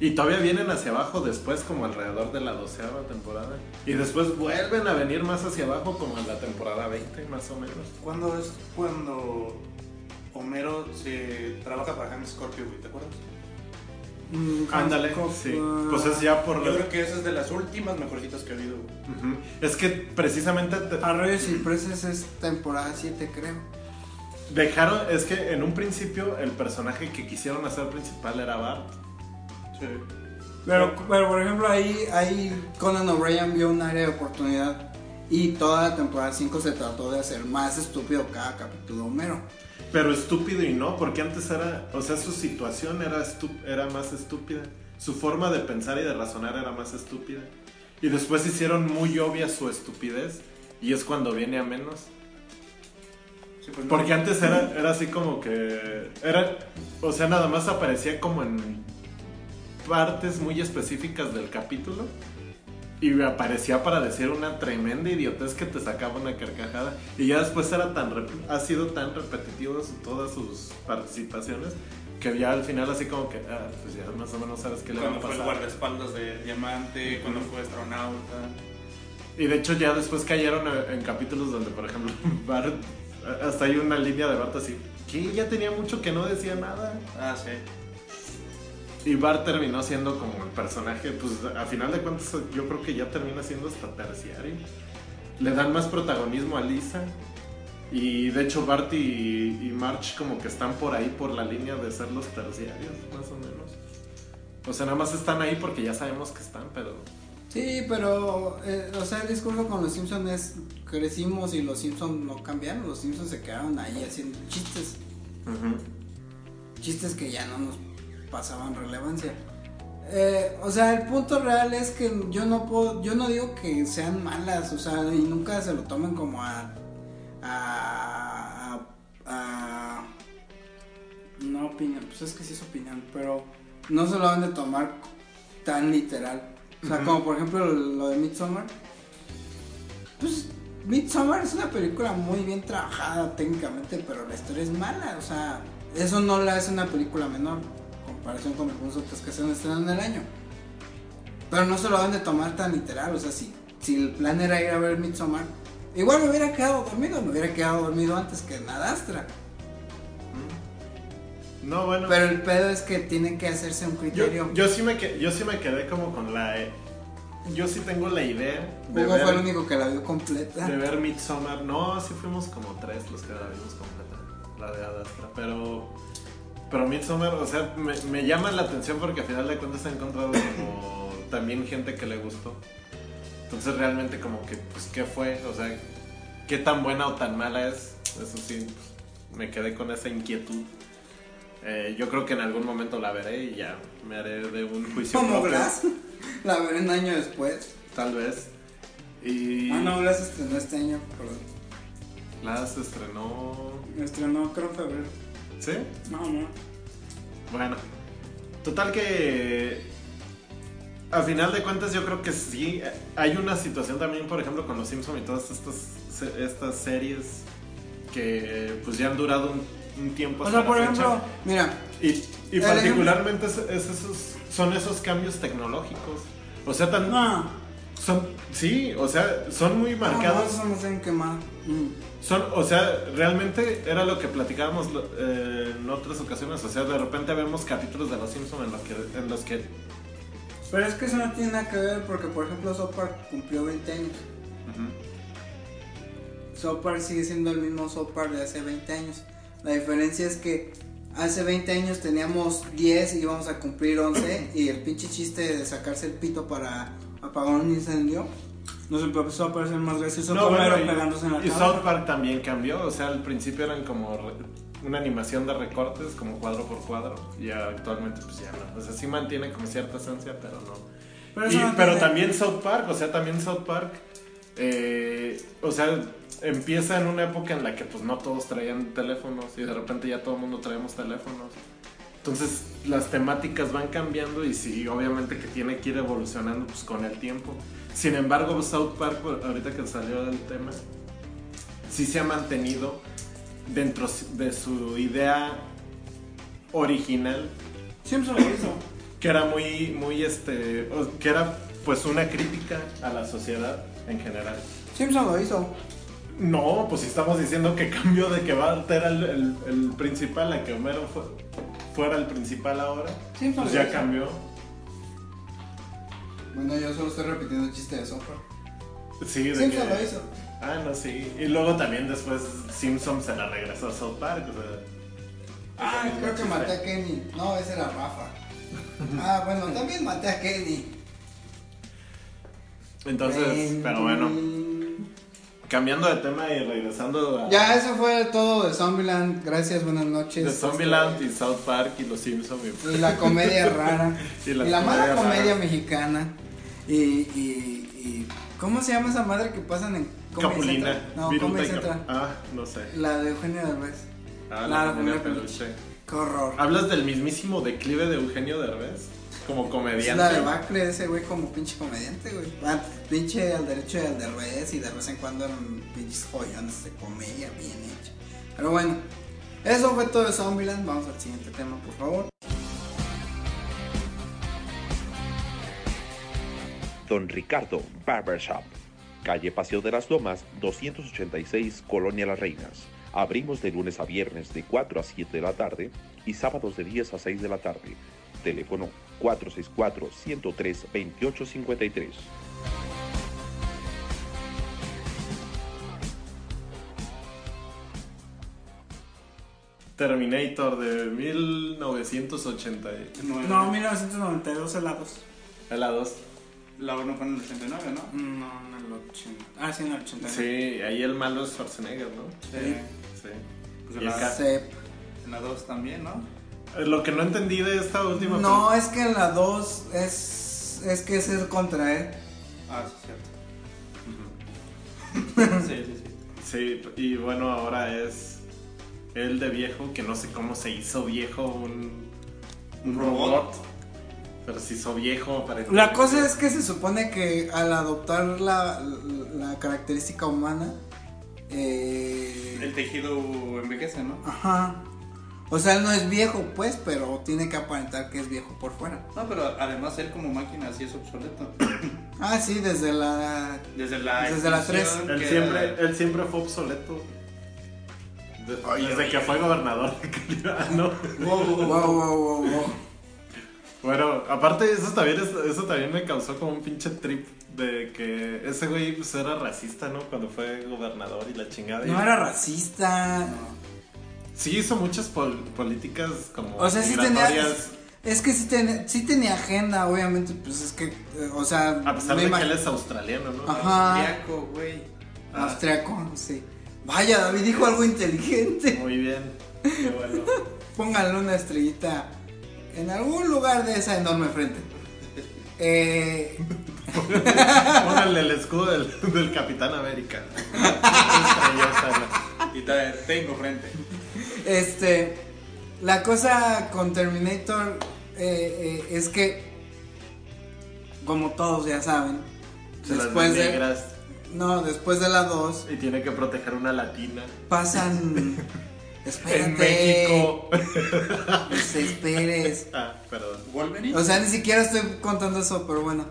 S2: Y todavía vienen hacia abajo después como alrededor de la doceava temporada. Y después vuelven a venir más hacia abajo como en la temporada 20 más o menos.
S3: ¿Cuándo es cuando Homero se trabaja para Hank Scorpio, güey? ¿Te acuerdas?
S1: Mm,
S2: Ándale, sí.
S1: ah,
S2: Pues es ya por...
S3: Yo creo que esa es de las últimas mejorcitas que ha habido.
S2: Es que precisamente te-
S1: Arroyos y Presas es temporada 7, creo.
S2: dejaron... Es que en un principio el personaje que quisieron hacer principal era Bart.
S3: Sí.
S1: Pero, pero por ejemplo, ahí, ahí Conan O'Brien vio un área de oportunidad y toda la temporada 5 se trató de hacer más estúpido cada capítulo Homero.
S2: Pero estúpido y no, porque antes era, o sea, su situación era, era más estúpida. Su forma de pensar y de razonar era más estúpida. Y después hicieron muy obvia su estupidez y es cuando viene a menos.
S3: Sí, pues, no.
S2: Porque antes era, era así como que. Era. O sea, nada más aparecía como en partes muy específicas del capítulo. Y aparecía para decir una tremenda idiotez que te sacaba una carcajada. Y ya después era tan ha sido tan repetitivo su- todas sus participaciones. Que ya al final así como que, ah, pues ya más o menos sabes qué le va
S4: Cuando
S2: a
S4: fue el
S2: pasar.
S4: guardaespaldas de Diamante, cuando fue astronauta.
S2: Y de hecho ya después cayeron en capítulos donde, por ejemplo, *laughs* Bart, hasta hay una línea de Bart así, que ya tenía mucho que no decía nada.
S3: Ah, sí.
S2: Y Bart terminó siendo como el personaje, pues a final de cuentas yo creo que ya termina siendo hasta terciario. Le dan más protagonismo a Lisa. Y de hecho Bart y, y March como que están por ahí por la línea de ser los terciarios, más o menos. O sea, nada más están ahí porque ya sabemos que están, pero...
S1: Sí, pero, eh, o sea, el discurso con los Simpsons es, crecimos y los Simpsons no cambiaron, los Simpsons se quedaron ahí haciendo chistes, chistes que ya no nos pasaban relevancia. Eh, o sea, el punto real es que yo no puedo, yo no digo que sean malas, o sea, y nunca se lo tomen como a, a, a, a- una opinión, pues es que sí es opinión, pero no se lo van de tomar tan literal. O sea, como por ejemplo lo de Midsommar. Pues Midsommar es una película muy bien trabajada técnicamente, pero la historia es mala. O sea, eso no la hace una película menor en comparación con algunos otros que se han estrenado en el año. Pero no se lo van de tomar tan literal. O sea, si, si el plan era ir a ver Midsommar, igual me hubiera quedado dormido. Me hubiera quedado dormido antes que Nadastra.
S2: No, bueno.
S1: Pero el pedo es que tiene que hacerse un criterio.
S2: Yo, yo, sí me que- yo sí me quedé como con la... eh, Yo sí tengo la idea de
S1: Hugo fue el único que la vio completa.
S2: de ver Midsommar. No, sí fuimos como tres los que la vimos completa. La de Adastra. Pero... Pero Midsommar, o sea, me, me llama la atención porque al final de cuentas he encontrado como también gente que le gustó. Entonces realmente como que, pues, ¿qué fue? O sea, ¿qué tan buena o tan mala es? Eso sí, pues, me quedé con esa inquietud. Eh, yo creo que en algún momento la veré y ya me haré de un juicio
S1: Como
S2: propio,
S1: Glass. La veré un año después.
S2: Tal vez. Y
S1: Ah, no, Glass estrenó este año, perdón.
S2: Glass estrenó...
S1: Estrenó, creo, en febrero.
S2: ¿Sí?
S1: No, no.
S2: Bueno, total que a final de cuentas yo creo que sí hay una situación también, por ejemplo, con los Simpsons y todas estas estas series que pues ya han durado un, un tiempo.
S1: O sea, por
S2: fecha.
S1: ejemplo, mira,
S2: y, particularmente es- es esos, son esos cambios tecnológicos. O sea, tan,
S1: no.
S2: son sí, o sea, son muy marcados.
S1: No, eso más. Mm.
S2: Son, o sea, realmente era lo que platicábamos eh, en otras ocasiones. O sea, de repente vemos capítulos de Los Simpsons en los que, en los que
S1: Pero es que eso no tiene nada que ver porque, por ejemplo, South Park cumplió 20 años. South Park sigue siendo el mismo South Park de hace 20 años. La diferencia es que hace 20 años teníamos 10 y íbamos a cumplir 11 y el pinche chiste de sacarse el pito para apagar un incendio nos empezó a parecer más gracioso
S2: No, bueno, y,
S1: pegándose en la
S2: y. South Park también cambió. O sea, al principio eran como re- una animación de recortes, como cuadro por cuadro. Y actualmente, pues ya no. O sea, sí mantiene como cierta esencia, pero no.
S1: Pero
S2: Y-
S1: no
S2: pero también South Park, o sea, también South Park, eh, o sea, empieza en una época en la que pues no todos traían teléfonos y de repente ya todo el mundo traemos teléfonos. Entonces las temáticas van cambiando y sí, obviamente que tiene que ir evolucionando pues con el tiempo. Sin embargo, South Park, ahorita que salió del tema, sí se ha mantenido dentro de su idea original
S1: Simpson lo hizo.
S2: que era muy, muy, este, que era pues una crítica a la sociedad en general.
S1: Simpson lo hizo.
S2: No, pues si estamos diciendo que cambió de que Bart era el, el- el principal a que Homero fue- fuera el principal ahora,
S1: Simpson
S2: pues ya
S1: hizo.
S2: cambió.
S1: Bueno, yo solo estoy repitiendo el chiste de Park.
S2: Sí, de
S1: Simpson
S2: que-
S1: lo hizo.
S2: Ah, no, sí. Y luego también después Simpson se la regresó a South Park. O sea,
S1: Ah, creo que maté a Kenny. No, ese era Rafa. Ah, bueno, también maté a Kenny.
S2: Entonces, pero bueno, cambiando de tema y regresando a
S1: Ya, eso fue todo de Zombieland. Gracias, buenas noches.
S2: de Zombieland y South Park y los Simpsons. y-
S1: Y la comedia *laughs* rara.
S2: Y
S1: y
S2: la
S1: la, mala
S2: comedia
S1: mexicana. Y, y, y ¿Cómo se llama esa madre que pasan en Comedy
S2: Capulina.
S1: Central? No, Comedy
S2: y
S1: Central.
S2: Ah, no sé.
S1: La de Eugenio Derbez.
S2: Ah,
S1: La
S2: la familia
S1: familia
S2: peluche.
S1: Qué horror.
S2: ¿Hablas del mismísimo declive de Eugenio Derbez? Como
S1: Es
S2: comediante.
S1: la debacle ese güey como pinche comediante, güey. Ah, pinche al derecho y al derbez y de vez en cuando eran pinches joyones de comedia bien hecho. Pero bueno, eso fue todo de Zombieland. Vamos al siguiente tema, por favor.
S5: Don Ricardo Barbershop. Calle Paseo de las Lomas, 286, Colonia Las Reinas. Abrimos de lunes a viernes de 4 a 7 de la tarde y sábados de 10 a 6 de la tarde. Teléfono 464-103-2853.
S2: Terminator de 1980.
S1: No, 1992 helados.
S2: La 2.
S3: La 1 fue en el 89, ¿no?
S1: No, en el 80. Ah, sí, en el 89.
S2: Sí, ahí el malo es Schwarzenegger, ¿no?
S3: Sí.
S2: Sí.
S3: Pues
S2: Y
S3: en, la,
S1: Sep.
S3: en la 2 también, ¿no?
S2: Eh, Lo que no entendí de esta última
S1: No, es que en la 2 es, es que es el contra él.
S3: Ah, sí, cierto. *laughs* sí, sí, sí.
S2: Sí, y bueno, ahora es él de viejo, que no sé cómo se hizo viejo un,
S3: Un robot.
S2: Pero se hizo viejo para
S1: La cosa es que se supone que al adoptar la, la característica humana, eh,
S3: El tejido envejece, ¿no?
S1: Ajá. O sea, él no es viejo, pues, pero tiene que aparentar que es viejo por fuera.
S3: No, pero además él como máquina sí es obsoleto. *coughs*
S1: Ah, sí, desde la.
S3: Desde la
S1: Desde la
S3: extinción
S2: Él
S3: que-
S2: siempre, él siempre fue obsoleto. De- desde que fue gobernador de Calidad, *laughs* ¿no?
S1: Wow, wow, wow, wow, wow.
S2: Bueno, aparte eso también, es- eso también me causó como un pinche trip de que ese güey pues, era racista, ¿no? Cuando fue gobernador y la chingada. y-
S1: No era racista.
S2: Sí hizo muchas pol- políticas como
S1: O sea, sí tenía. Es que sí, tenía- sí tenía agenda, obviamente. Pues es que. eh, o sea.
S2: a pesar
S1: me
S2: de que él es australiano, ¿no?
S1: Ajá.
S3: Austriaco, güey. Ah,
S1: Austriaco, sí. Vaya, David dijo algo inteligente.
S2: Muy bien. Qué bueno. *laughs*
S1: Pónganle una estrellita en algún lugar de esa enorme frente. Eh, *laughs*
S2: Pónganle el escudo del, del Capitán América. *laughs*
S3: Y te- tengo frente.
S1: Este, la cosa con Terminator eh, eh, es que, como todos ya saben,
S2: ¿no? Se las
S1: después
S2: ven
S1: de,
S2: negras
S1: no, después de la 2
S2: y tiene que proteger una latina.
S1: pasan, *laughs* espérate,
S2: En México.
S1: desesperes. *laughs*
S2: ah, perdón.
S3: ¿Wolverine?
S1: O sea, ni siquiera estoy contando eso, pero bueno.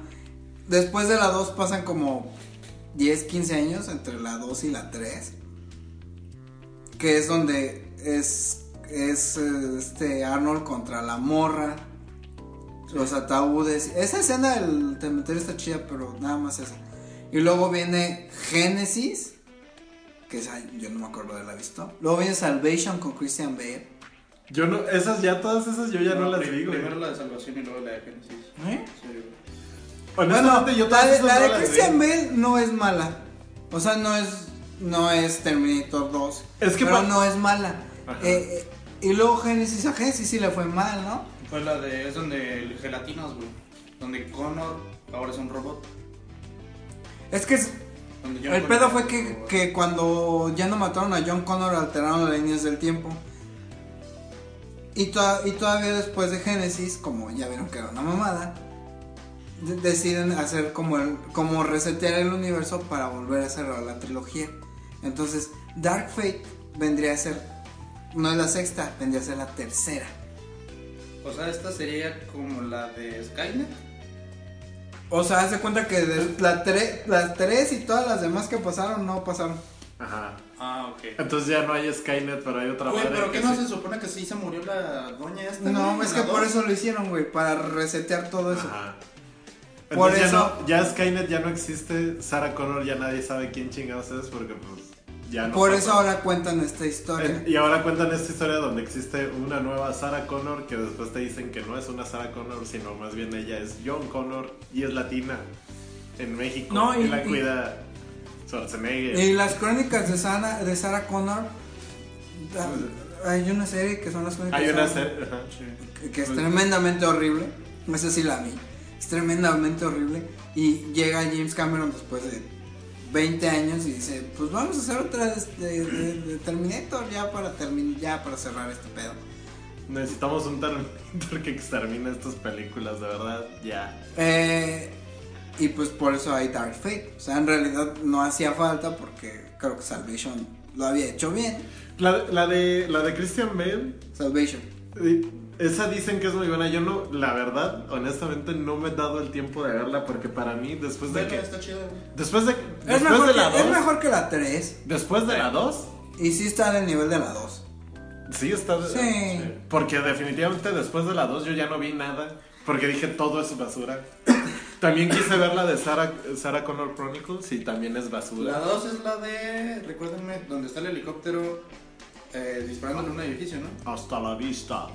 S1: Después de la 2 pasan como 10, 15 años entre la 2 y la 3. Que es donde es, es este Arnold contra la morra. Los ataúdes. Esa escena del cementerio está chida, pero nada más esa. Y luego viene Genesis. Que esa yo no me acuerdo de haberla visto. Luego viene Salvation con Christian Bale.
S2: Yo no, esas ya, todas esas yo ya no, las güey.
S3: Primero la de salvación y luego la de Génesis.
S1: ¿Eh?
S3: Sí,
S2: yo
S1: la de, la. Christian Bale no es mala. O sea, no es no es Terminator 2.
S2: Es que
S1: pero no es mala. Eh, eh, y luego Genesis, a Genesis sí le fue mal, ¿no?
S3: Fue la de. Es donde el gelatinos, güey. Donde Connor ahora es un robot.
S1: Es que es- el pedo fue que, que cuando ya no mataron a John Connor alteraron las líneas del tiempo. Y, toda- y todavía después de Genesis, como ya vieron que era una mamada, de- deciden hacer como, el, como resetear el universo para volver a cerrar la trilogía. Entonces, Dark Fate vendría a ser, no es la sexta, vendría a ser la tercera.
S3: O sea, esta sería como la de Skynet.
S1: O sea, haz de cuenta que de la tre- las tres y todas las demás que pasaron no pasaron.
S2: Ajá.
S3: Ah, ok.
S2: Entonces ya no hay Skynet, pero hay otra
S3: Güey,
S2: madre
S3: pero
S2: que
S3: ¿qué no se supone que sí se murió la doña esta?
S1: No, es que por eso lo hicieron, güey, para resetear todo eso.
S2: Ajá.
S1: Por
S2: ya,
S1: eso-
S2: no- ya Skynet ya no existe, Sarah Connor ya nadie sabe quién chingados es porque pues ya no
S1: Por
S2: pasa.
S1: eso ahora cuentan esta historia.
S2: En- Y ahora cuentan esta historia donde existe una nueva Sarah Connor que después te dicen que no es una Sarah Connor, sino más bien ella es John Connor y es latina en México
S1: No,
S2: y,
S1: y-
S2: la
S1: y-
S2: cuida Schwarzenegger.
S1: Y las crónicas de, Sana, de Sarah Connor. da- Hay una serie que son las crónicas
S2: Hay una serie. ajá.
S1: Que- que es tremendamente horrible. Esa sí la vi. es tremendamente horrible. Y llega James Cameron después de 20 años y dice, pues vamos a hacer otra de, de- de- de Terminator ya para, termin ya para cerrar este pedo.
S2: Necesitamos un Terminator que extermine estas películas, de verdad, ya.
S1: Eh, y pues por eso hay Dark Fate. O sea, en realidad no hacía falta porque creo que Salvation lo había hecho bien.
S2: La, la de, la de Christian Bale,
S1: Salvation.
S2: eh, esa dicen que es muy buena. Yo no, la verdad, honestamente, no me he dado el tiempo de verla porque para mí, después de
S3: Vela,
S2: que.
S3: está güey.
S2: Después de,
S1: Es
S2: después
S1: mejor,
S2: de
S1: que,
S2: la
S1: es
S2: 2.
S1: mejor que la 3.
S2: Después de la 2.
S1: Y sí está en el nivel de la 2.
S2: Sí, está.
S1: Sí.
S2: Porque definitivamente después de la 2 yo ya no vi nada. Porque dije todo es basura. *coughs* También quise ver la de Sarah, Sarah Connor Chronicles y también es
S3: La
S2: basura.
S3: 2 es la de, recuérdenme, donde está el helicóptero eh, disparando en un edificio, ¿no?
S2: Hasta la vista.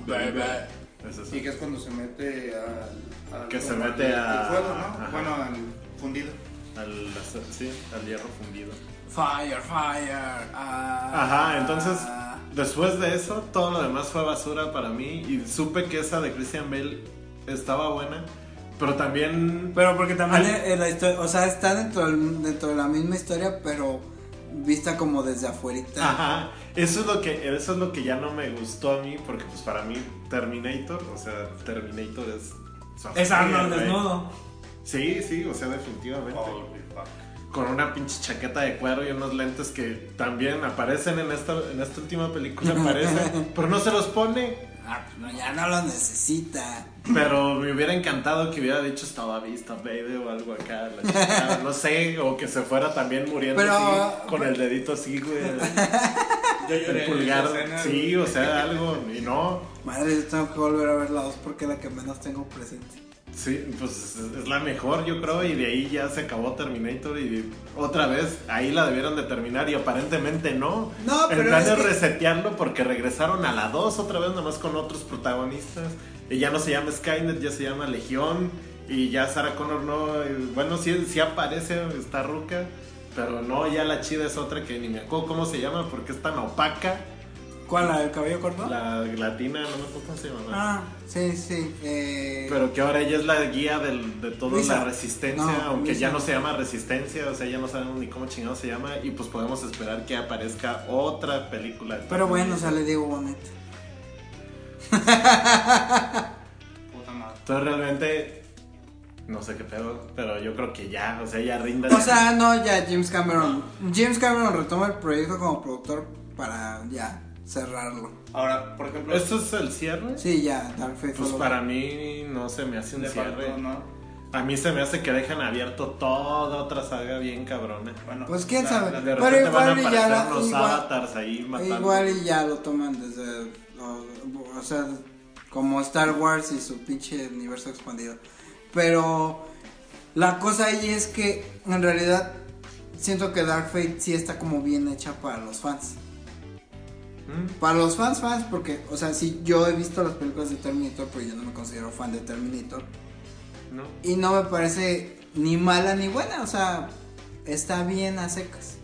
S2: Es eso.
S3: Y que es cuando se mete al... al-
S2: Que se mete
S3: al-
S2: a-
S3: al fuego, ¿no?
S2: ajá.
S3: Bueno, al fundido.
S2: Al, sí, al hierro fundido.
S1: Fire, fire. ah,
S2: Ajá, entonces después de eso todo lo demás fue basura para mí y supe que esa de Christian Bale estaba buena, pero también
S1: Pero porque también
S2: Al-
S1: la historia, o sea, está dentro, del- dentro de la misma historia, pero vista como desde afuera.
S2: Ajá, eso es lo que eso es lo que ya no me gustó a mí porque pues para mí Terminator, o sea, Terminator es
S1: Es Arnold desnudo.
S2: Sí, sí, o sea, definitivamente. Con una pinche chaqueta de cuero y unos lentes que también aparecen en esta en esta última película aparecen, *laughs* pero no se los pone.
S1: Ah, pues no, ya no lo necesita.
S2: Pero me hubiera encantado que hubiera dicho estaba vista, baby, o algo acá, la no sé, o que se fuera también muriendo
S1: Pero-
S2: así, con el dedito así, güey. *laughs*
S4: Yo lloré
S2: El pulgar,
S4: escena,
S2: sí, o sea, algo, y no.
S1: Madre, yo tengo que volver a ver la 2 porque es la que menos tengo presente.
S2: Sí, pues es la mejor, yo creo, y de ahí ya se acabó Terminator y otra vez ahí la debieron de terminar y aparentemente no.
S1: No, pero
S2: plan
S1: es que-
S2: resetearlo porque regresaron a la 2 otra vez, nomás con otros protagonistas. Y ya no se llama Skynet, ya se llama Legión. Y ya Sarah Connor no. Bueno, sí, sí aparece, está ruca. Pero no, ya la chida es otra que ni me acuerdo cómo se llama porque es tan opaca.
S1: ¿Cuál? ¿La del cabello corto?
S2: La latina, no me acuerdo cómo se llama.
S1: Ah, sí, sí. Eh,
S2: Pero que ahora ella es la guía del- de toda la resistencia,
S1: No,
S2: aunque
S1: Lisa.
S2: ya no se llama resistencia, o sea, ya no sabemos ni cómo chingado se llama, y pues podemos esperar que aparezca otra película. de
S1: pero bueno, sale Diego Bonet.
S4: Puta madre.
S2: Entonces realmente, no sé qué pedo, pero yo creo que ya, o sea, ya rinda.
S1: O sea, no, ya James Cameron. James Cameron retoma el proyecto como productor para ya cerrarlo.
S3: Ahora, por ejemplo,
S2: ¿Esto es el cierre?
S1: Sí, ya, Dark Fate
S2: Pues para mí no se me hace un cierre. A mí se me hace que dejan abierto toda otra saga bien cabrona.
S3: Bueno,
S1: Pues quién
S3: la-
S1: sabe.
S3: la-
S2: De
S1: Pero
S2: repente van a
S1: igual y ya la-
S2: los
S1: igual-
S2: avatars ahí matando.
S1: Igual y ya lo toman desde. O, o sea, como Star Wars y su pinche universo expandido. Pero la cosa ahí es que en realidad siento que Dark Fate sí está como bien hecha para los fans.
S2: ¿Mm?
S1: Para los fans, fans, porque, o sea, sí, yo he visto las películas de Terminator, pero yo no me considero fan de Terminator.
S2: ¿No?
S1: Y no me parece ni mala ni buena, o sea, está bien a secas.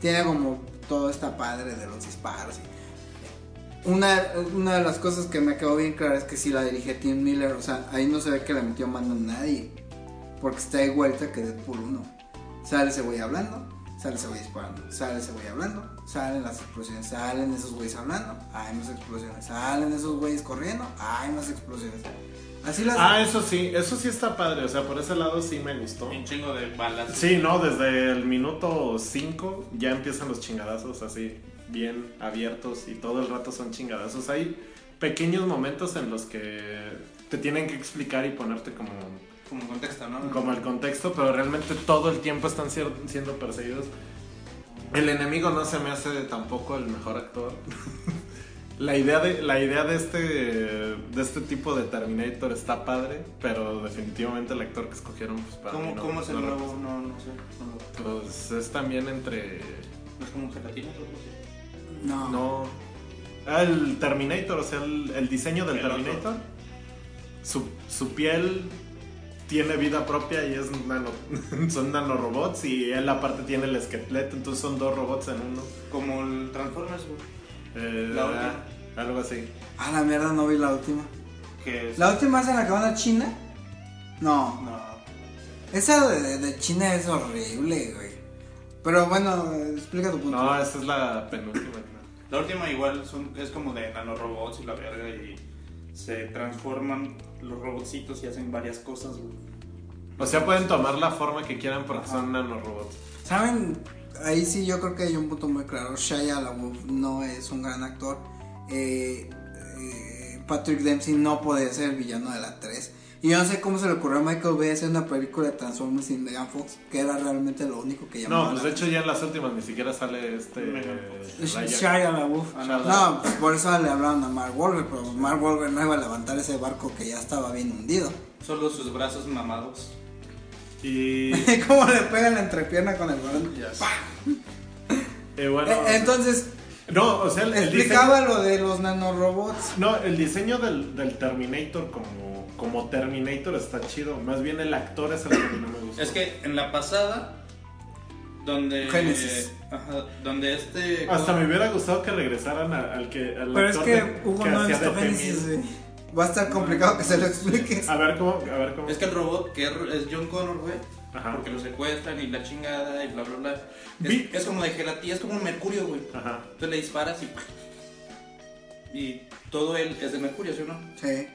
S1: Tiene como todo está padre de los disparos. y- Una, una de las cosas que me quedó bien clara es que si la dirige Tim Miller, o sea, ahí no se ve que le metió mano a nadie. Porque está igualita que Deadpool 1. Sale ese güey hablando, sale ese güey disparando, sale ese güey hablando, salen las explosiones, salen esos güeyes hablando, hay más explosiones, salen esos güeyes corriendo, hay más explosiones. Así las...
S2: Ah, eso sí, eso sí está padre, o sea, por ese lado sí me gustó.
S4: Un chingo de balas.
S2: Sí, no, desde el minuto 5 ya empiezan los chingadazos así, bien abiertos y todo el rato son chingadazos. Hay pequeños momentos en los que te tienen que explicar y ponerte como,
S3: Como contexto, ¿no?
S2: como el contexto, pero realmente todo el tiempo están siendo perseguidos. El enemigo no se me hace tampoco el mejor actor. *laughs* La idea de, la idea de este de este tipo de Terminator está padre, pero definitivamente el actor que escogieron pues para mí
S3: ¿Cómo,
S2: no,
S3: cómo es el
S2: no
S3: nuevo?
S2: representa.
S3: No, no sé. No, lo-
S2: Pues es también entre.
S3: ¿No es como un gelatina o algo así?
S1: no.
S2: No. Ah, el Terminator, o sea, el, el diseño del
S4: El otro.
S2: Terminator. Su, su piel tiene vida propia y es nano, *laughs* son nanorobots y él aparte tiene el esqueleto, entonces son dos robots en uno.
S3: Como el Transformers, güey.
S2: Eh,
S3: La última.
S2: algo así.
S1: Ah, la mierda, no vi la última.
S3: Es...
S1: La última es en la que van a China. No,
S6: No.
S1: esa de, de China es horrible, güey. Pero bueno, explica tu punto.
S2: No, esa es la penúltima.
S3: La última igual son, es como de nanorobots y la verga y se transforman los robotcitos y hacen varias cosas, güey.
S2: O sea, pueden tomar la forma que quieran porque son nanorobots.
S1: ¿Saben? Ahí sí yo creo que hay un punto muy claro. Shia LaBeouf no es un gran actor. Eh, eh, Patrick Dempsey no puede ser el villano de la 3. Y yo no sé cómo se le ocurrió a Michael Bay hacer una película de Transformers sin Megan Fox, que era realmente lo único que llamaba
S2: No, pues de hecho ya en las últimas ni siquiera sale este...
S1: Shia LaBeouf.
S6: Ah, no,
S1: pues por eso le hablaron a Mark Wahlberg, pero Mark Wahlberg no iba a levantar ese barco que ya estaba bien hundido.
S3: Solo sus brazos mamados.
S2: Y... *laughs*
S1: ¿Cómo le pega la entrepierna con el balón? *laughs*
S2: Eh, bueno...
S1: Eh, Entonces,
S2: No, o sea, el, el
S1: explicaba
S2: diseño...
S1: lo de los nanorobots.
S2: No, el diseño del, del Terminator como, como Terminator está chido. Más bien el actor es el que no me gusta.
S3: Es que en la pasada, donde.
S1: Génesis.
S3: ajá, donde este.
S2: Hasta me hubiera gustado que regresaran a- al que al
S1: Pero es
S2: actor
S1: que
S2: de-
S1: Hugo
S2: que
S1: no ha
S2: hacía
S1: visto
S2: de
S1: Génesis,
S2: T-1000.
S1: güey. Va a estar complicado que se lo expliques.
S2: A ver cómo, a ver cómo.
S3: Es que el robot que es es John Connor, güey.
S2: Ajá.
S3: Porque lo secuestran y la chingada y bla, bla, bla.
S2: Vi-
S3: Es, es como de gelatina, es como un mercurio, güey.
S2: Ajá.
S3: Entonces le disparas y. Y todo él es de mercurio, ¿sí o no?
S1: Sí.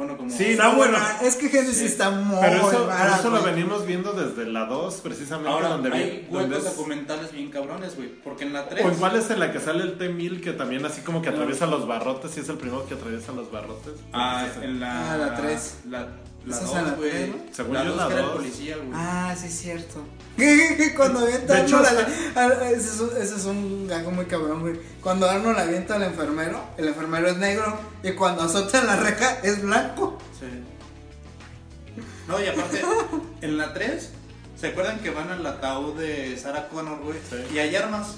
S3: Bueno, como.
S2: Sí,
S1: Está
S2: no,
S1: buena.
S2: bueno.
S1: Es que Génesis
S3: Sí.
S1: está muy
S2: Pero eso, pero eso lo venimos viendo desde la 2, precisamente,
S3: Ahora,
S2: donde, vi-
S3: hay
S2: donde
S3: huecos
S2: es-
S3: documentales bien cabrones, güey. Porque en la 3.
S2: O igual es en la que sale el T-1000, que también así como que atraviesa los barrotes, y es el primero que atraviesa los barrotes.
S3: Ah, en la.
S1: Ah, la tres.
S3: La, la
S1: Esa es en la
S3: 2, güey.
S1: tres, ¿no?
S2: Según
S3: la
S2: yo,
S3: 2
S2: la
S3: que era el
S2: dos.
S3: policía, güey.
S1: Ah, sí, es cierto. *laughs* Cuando avienta
S2: De hecho,
S1: Arnold a la- a- ese, es un, ese es un algo muy cabrón, güey. Cuando Arnold avienta al enfermero, el enfermero es negro. Y cuando azota en la reja, es blanco.
S3: Sí. No, y aparte, *laughs* en la 3, ¿se acuerdan que van al ataúd de Sarah Connor, güey?
S2: Sí.
S3: Y hay armas.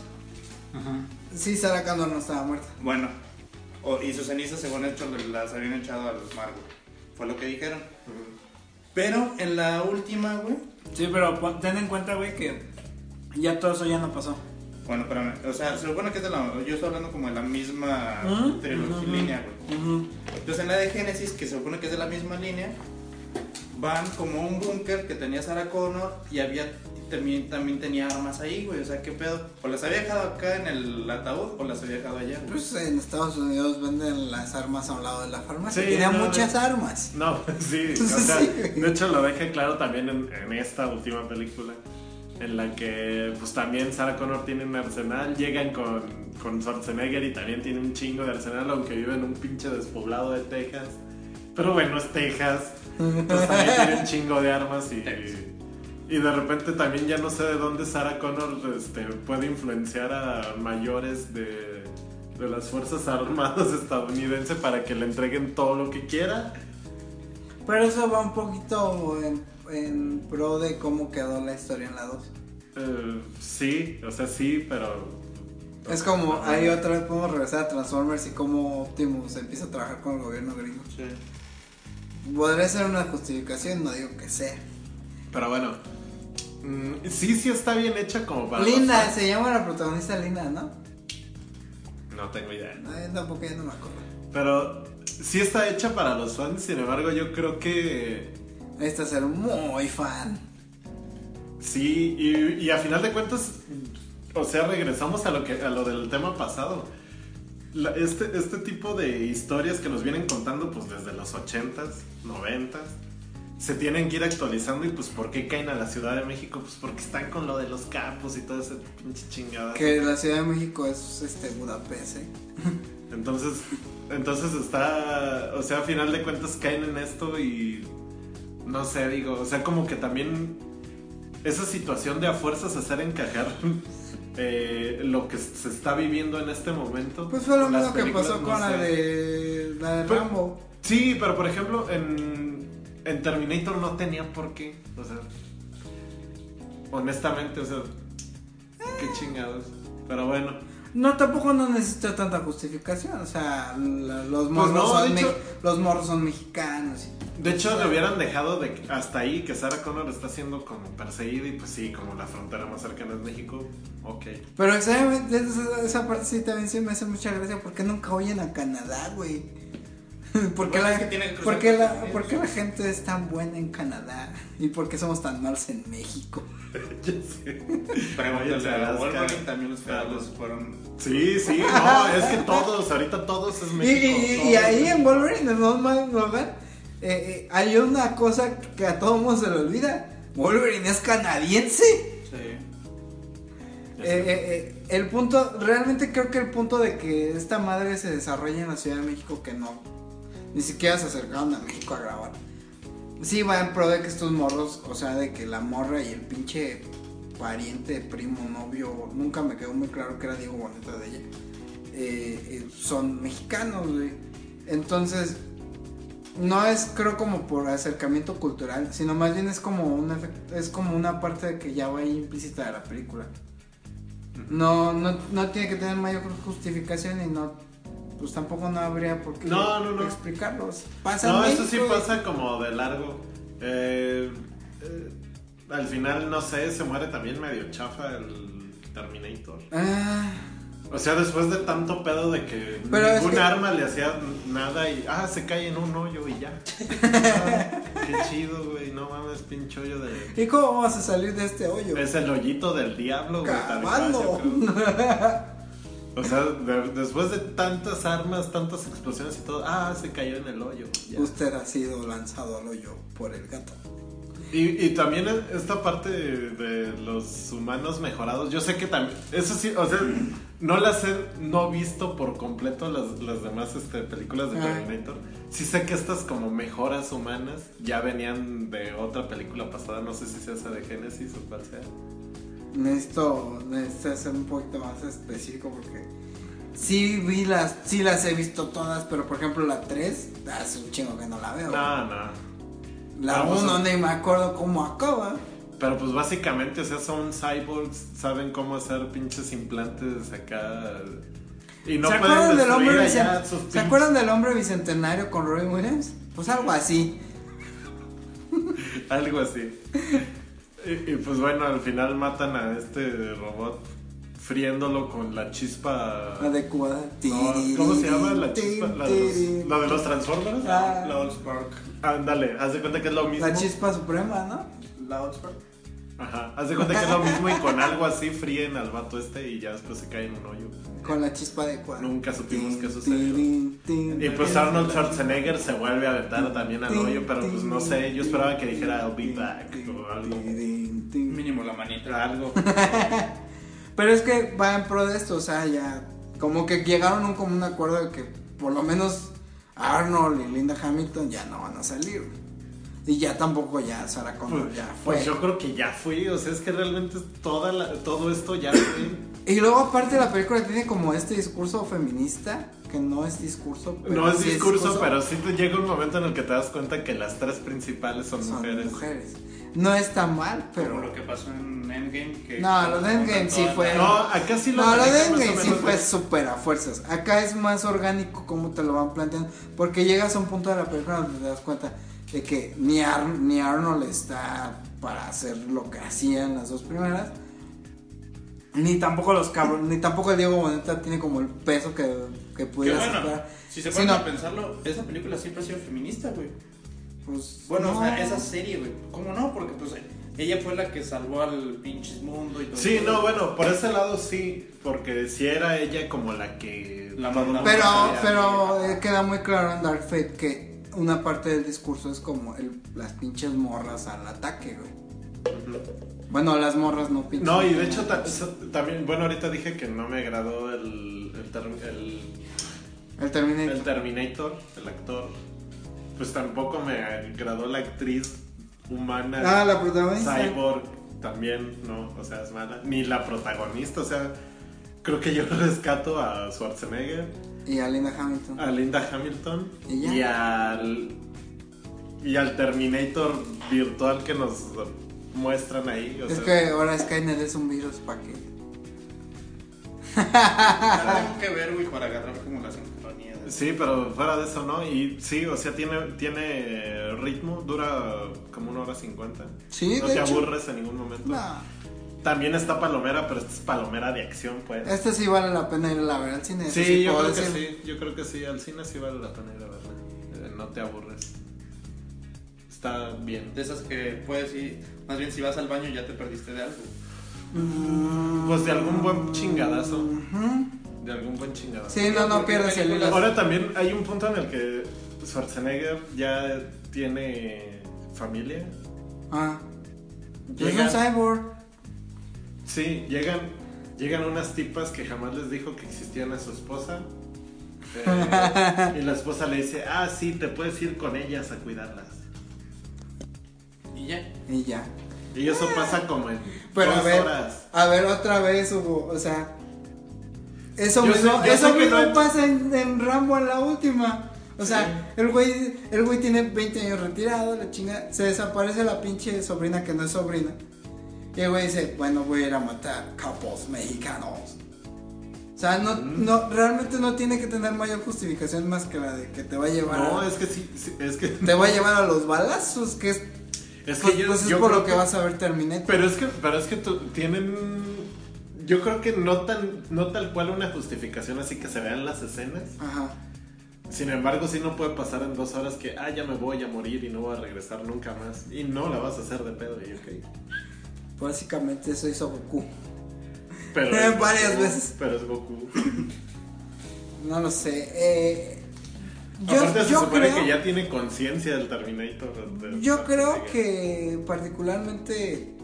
S1: Sí, Sarah Connor no estaba muerta.
S3: Bueno, o- y sus cenizas, según hecho, las habían echado a los Margo. Fue lo que dijeron. Pero en la última, güey.
S1: Sí, pero pon- ten en cuenta, güey, que ya todo eso ya no pasó.
S3: Bueno, espérame. O sea, se supone que es de la. Yo estoy hablando como de la misma
S1: Ujú,
S3: trilogía
S1: ujú,
S3: línea, güey.
S1: Ujú.
S3: Entonces en la de Génesis, que se supone que es de la misma línea, van como a un búnker que tenía Sarah Connor y había también, también tenía armas ahí, güey. O sea, ¿qué pedo? O las había dejado acá en el ataúd o las había dejado allá, güey.
S1: Pues en Estados Unidos venden las armas a un lado de la farmacia.
S2: Sí,
S1: Tenía
S2: no,
S1: muchas armas.
S2: No, *laughs* sí, o sea, de hecho lo deja claro también en, en esta última película, en la que pues también Sarah Connor tiene un arsenal, llegan con, con Schwarzenegger y también tiene un chingo de arsenal, aunque vive en un pinche despoblado de Texas. Pero bueno, es Texas, *laughs* entonces también tiene un chingo de armas y, y de repente también ya no sé de dónde Sarah Connor este, puede influenciar a mayores de, de las Fuerzas Armadas estadounidenses para que le entreguen todo lo que quiera.
S1: Pero eso va un poquito en, en pro de cómo quedó la historia en la 2.
S2: Eh, sí, o sea, sí, pero.
S1: Es como, ahí otra vez podemos regresar a Transformers y cómo Optimus empieza a trabajar con el gobierno gringo.
S3: Sí.
S1: Podría ser una justificación, no digo que sea.
S2: Pero bueno. Mm, sí, sí está bien hecha como para.
S1: Linda, se llama la protagonista Linda, ¿no?
S2: No tengo idea.
S1: Ay, tampoco ya no me acuerdo.
S2: Pero sí está hecha para los fans, sin embargo, yo creo que.
S1: Necesitas ser muy fan.
S2: Sí, y, y a final de cuentas, o sea, regresamos a lo que a lo del tema pasado. La- este, este tipo de historias que nos vienen contando pues desde los 80s, 90s, se tienen que ir actualizando y pues ¿por qué caen a la Ciudad de México? Pues porque están con lo de los capos y todo ese pinche chingada.
S1: Que la Ciudad de México es este Budapest, ¿eh? *laughs*
S2: Entonces, entonces está, o sea, a final de cuentas caen en esto y no sé, digo, o sea, como que también esa situación de a fuerzas hacer encajar *laughs* eh, lo que se está viviendo en este momento.
S1: Pues fue lo mismo que pasó
S2: no
S1: con la de, la de
S2: Pero-
S1: Rambo.
S2: Sí, pero por ejemplo, en, en Terminator no tenía por qué, o sea, honestamente, o sea, qué chingados. Pero bueno.
S1: No, tampoco no necesita tanta justificación. O sea,
S2: Pues no,
S1: son
S2: hecho-
S1: los morros son mexicanos. y-
S2: De hecho, le hubieran dejado de hasta ahí que Sarah Connor está siendo como perseguida y pues sí, como la frontera más cercana es México, ok.
S1: Pero esa, esa parte sí también sí me hace mucha gracia porque nunca oyen a Canadá, güey. *laughs* ¿Por qué, la,
S4: es que tiene que cruzar
S1: por qué la- por qué la gente es tan buena en Canadá? ¿Y por qué somos tan malos en México? *laughs*
S2: Ya sé.
S4: Pregúntale
S2: a.
S4: Wolverine, también los federales fueron.
S2: Sí, sí, no, *laughs* es que todos, ahorita todos es México.
S1: y- y
S2: todos.
S1: ahí en Wolverine, No Man's Logan, eh, eh, hay una cosa que a todo mundo se le olvida. Wolverine es canadiense.
S4: Sí.
S1: Eh, eh, eh, el punto, realmente creo que el punto de que esta madre se desarrolle en la Ciudad de México, que no, ni siquiera se acercaron a México a grabar. Sí va en pro de que estos morros, o sea, de que la morra y el pinche pariente, primo, novio, nunca me quedó muy claro que era Diego Boneta de ella, eh, eh, son mexicanos, güey. Entonces, no es creo como por acercamiento cultural, sino más bien es como un efecto, es como una parte de que ya va ahí implícita de la película. No, no, no tiene que tener mayor justificación y no, pues tampoco no habría por qué
S2: No, no, no.
S1: explicarlos. Pasa
S2: No, eso sí pasa como de largo. Eh, eh, al final, no sé, se muere también medio chafa el Terminator.
S1: Ah,
S2: O sea, después de tanto pedo de que
S1: Pero
S2: ningún
S1: que-
S2: arma le hacía nada y, ah, se cae en un hoyo y ya. *laughs* Ah, qué chido, güey, no mames, pinche hoyo de...
S1: ¿Y cómo vamos a salir de este hoyo?
S2: Es el hoyito del diablo, güey. tal *laughs* O sea, de- después de tantas armas, tantas explosiones y todo, ah, se cayó en el hoyo. ya.
S1: Usted ha sido lanzado al hoyo por el gato.
S2: Y, y también esta parte de, los humanos mejorados, yo sé que también, eso sí, o sea, no las he no visto por completo las, las demás este, películas de
S1: Ah.
S2: Terminator. Sí sé que estas como mejoras humanas ya venían de otra película pasada, no sé si sea esa de Génesis o cuál sea.
S1: Necesito, necesito ser un poquito más específico porque sí vi las, sí las he visto todas, pero por ejemplo la 3, hace un chingo que no la veo.
S2: No, no.
S1: La
S2: Vamos
S1: 1
S2: a-
S1: ni me acuerdo cómo acaba.
S2: Pero pues básicamente, o sea, son cyborgs, saben cómo hacer pinches implantes acá. Y no
S1: ¿Se acuerdan del hombre ¿Se
S2: pinches-
S1: acuerdan del hombre bicentenario con Robin Williams? Pues algo así. *laughs*
S2: Algo así. Y, y, pues bueno, al final matan a este robot friéndolo con la chispa.
S1: Adecuada.
S2: No, ¿Cómo se llama la chispa? La de los, la de los Transformers.
S1: Ah.
S2: Ándale, haz de cuenta que es lo mismo.
S1: La chispa suprema, ¿no?
S4: Loud Spark.
S2: Ajá, haz de cuenta que es lo mismo y con algo así fríen al vato este y ya después se cae en un hoyo.
S1: Con la chispa adecuada.
S2: Nunca supimos qué sucedió. Y pues. Arnold Schwarzenegger se vuelve a aventar también al hoyo, pero pues no sé, yo esperaba que dijera I'll be back o algo.
S4: Mínimo la manita.
S2: Algo. *laughs*
S1: Pero es que va en pro de esto, o sea, ya como que llegaron a un común acuerdo de que por lo menos Arnold y Linda Hamilton ya no van a salir. Y ya tampoco ya Sarah Connor
S2: Pues,
S1: ya fue.
S2: pues yo creo que ya fui, o sea, es que realmente toda la- todo esto ya fue.
S1: Y luego aparte la película tiene como este discurso feminista, que no es discurso, pero
S2: No es
S1: sí
S2: discurso, pero sí te llega un momento en el que te das cuenta que las tres principales son,
S1: son
S2: mujeres.
S1: mujeres. No está mal, pero...
S4: Como lo que pasó en Endgame. Que
S1: No, lo de Endgame sí fue-
S4: la-
S2: No, acá sí lo
S1: No, lo de Endgame sí fue súper a fuerzas. Acá es más orgánico como te lo van planteando. Porque llegas a un punto de la película donde te das cuenta de que ni, Ar- ni Arnold está para hacer lo que hacía en las dos primeras. Ni tampoco los cabros, ni tampoco el Diego Boneta tiene como el peso que, que pudiera
S4: bueno, si se
S1: Sí,
S4: ponen
S1: no.
S4: a pensarlo, esa película siempre ha sido feminista, güey.
S1: Pues,
S4: Bueno,
S1: no.
S4: o sea, esa serie, güey. ¿Cómo no? Porque pues ella fue la que salvó al pinche mundo y todo.
S2: Sí, no, bueno, por ese lado sí, porque si era ella como la que...
S4: La.
S1: Pero, pero eh, queda muy claro en Dark Fate que una parte del discurso es como el, las pinches morras al ataque, güey. Bueno, las morras no pinches.
S2: No, y de hecho ta- también, bueno, ahorita dije que no me agradó el, el, ter- el,
S1: El Terminator.
S2: el Terminator, el actor. Pues tampoco me agradó la actriz humana.
S1: Ah, la protagonista.
S2: Cyborg también, no, o sea, es mala. Ni la protagonista, o sea, creo que yo *laughs* rescato a Schwarzenegger,
S1: Y a Linda Hamilton.
S2: a Linda Hamilton
S1: ¿Y ya?
S2: y al y al Terminator virtual que nos muestran ahí. O
S1: es
S2: sea,
S1: que ahora Skynet es un virus para que. *laughs*
S4: Tengo que ver, güey, para agarrar como la sincronía. de-
S2: Sí, pero fuera de eso, ¿no? Y sí, o sea, tiene, tiene ritmo, dura como una hora cincuenta.
S1: Sí,
S2: no
S1: de
S2: te
S1: hecho.
S2: aburres en ningún momento.
S1: No.
S2: También está Palomera, pero esta es Palomera de acción, pues.
S1: Este sí vale la pena ir a ver al cine. eso
S2: Sí, yo creo que sí, yo creo que sí, al cine sí vale la pena ir a verla. no te aburres. Está bien.
S4: De esas que puedes ir, más bien si vas al baño ya te perdiste de algo.
S2: Pues de algún buen chingadazo. De algún buen chingadazo.
S1: Sí, no, no pierdes el.
S2: Ahora también hay un punto en el que Schwarzenegger ya tiene familia.
S1: Ah. Es
S2: Llega-
S1: un cyborg.
S2: Sí, llegan, llegan unas tipas que jamás les dijo que existían a su esposa. Eh, *laughs* y la esposa le dice, ah, sí, te puedes ir con ellas a cuidarlas.
S4: Y ya.
S1: Y ya.
S2: Y eso pasa como en
S1: Pero a
S2: dos
S1: ver,
S2: horas.
S1: a ver, otra vez hubo, o sea, eso
S2: Yo
S1: mismo,
S2: sé-
S1: eso mismo
S2: no
S1: pasa en, en Rambo en la última. O sea, el güey, el güey tiene 20 años retirado, la chinga, se desaparece la pinche sobrina que no es sobrina. Y el güey dice, bueno, voy a ir a matar capos mexicanos. O sea, no,
S2: Mm.
S1: no, realmente no tiene que tener mayor justificación más que la de que te va a llevar
S2: No,
S1: a,
S2: es que sí, sí, es que...
S1: te va a llevar a los balazos, que es,
S2: Es
S1: pues,
S2: que yo,
S1: pues es
S2: yo
S1: por lo que vas a ver Terminator.
S2: Pero es que, pero es que tienen. Yo creo que no tan, no tal cual una justificación así que se vean las escenas.
S1: Ajá.
S2: Sin embargo, sí no puede pasar en dos horas que, ah, ya me voy a morir y no voy a regresar nunca más. Y no la vas a hacer de pedo, y ok.
S1: Básicamente *laughs* eso hizo Goku.
S2: Pero
S1: varias
S2: Goku,
S1: veces.
S2: Pero es Goku. *laughs*
S1: No lo sé. Eh, yo
S2: Aparte, se
S1: yo
S2: supone
S1: creo,
S2: que ya tiene conciencia del Terminator. de-
S1: yo creo que particularmente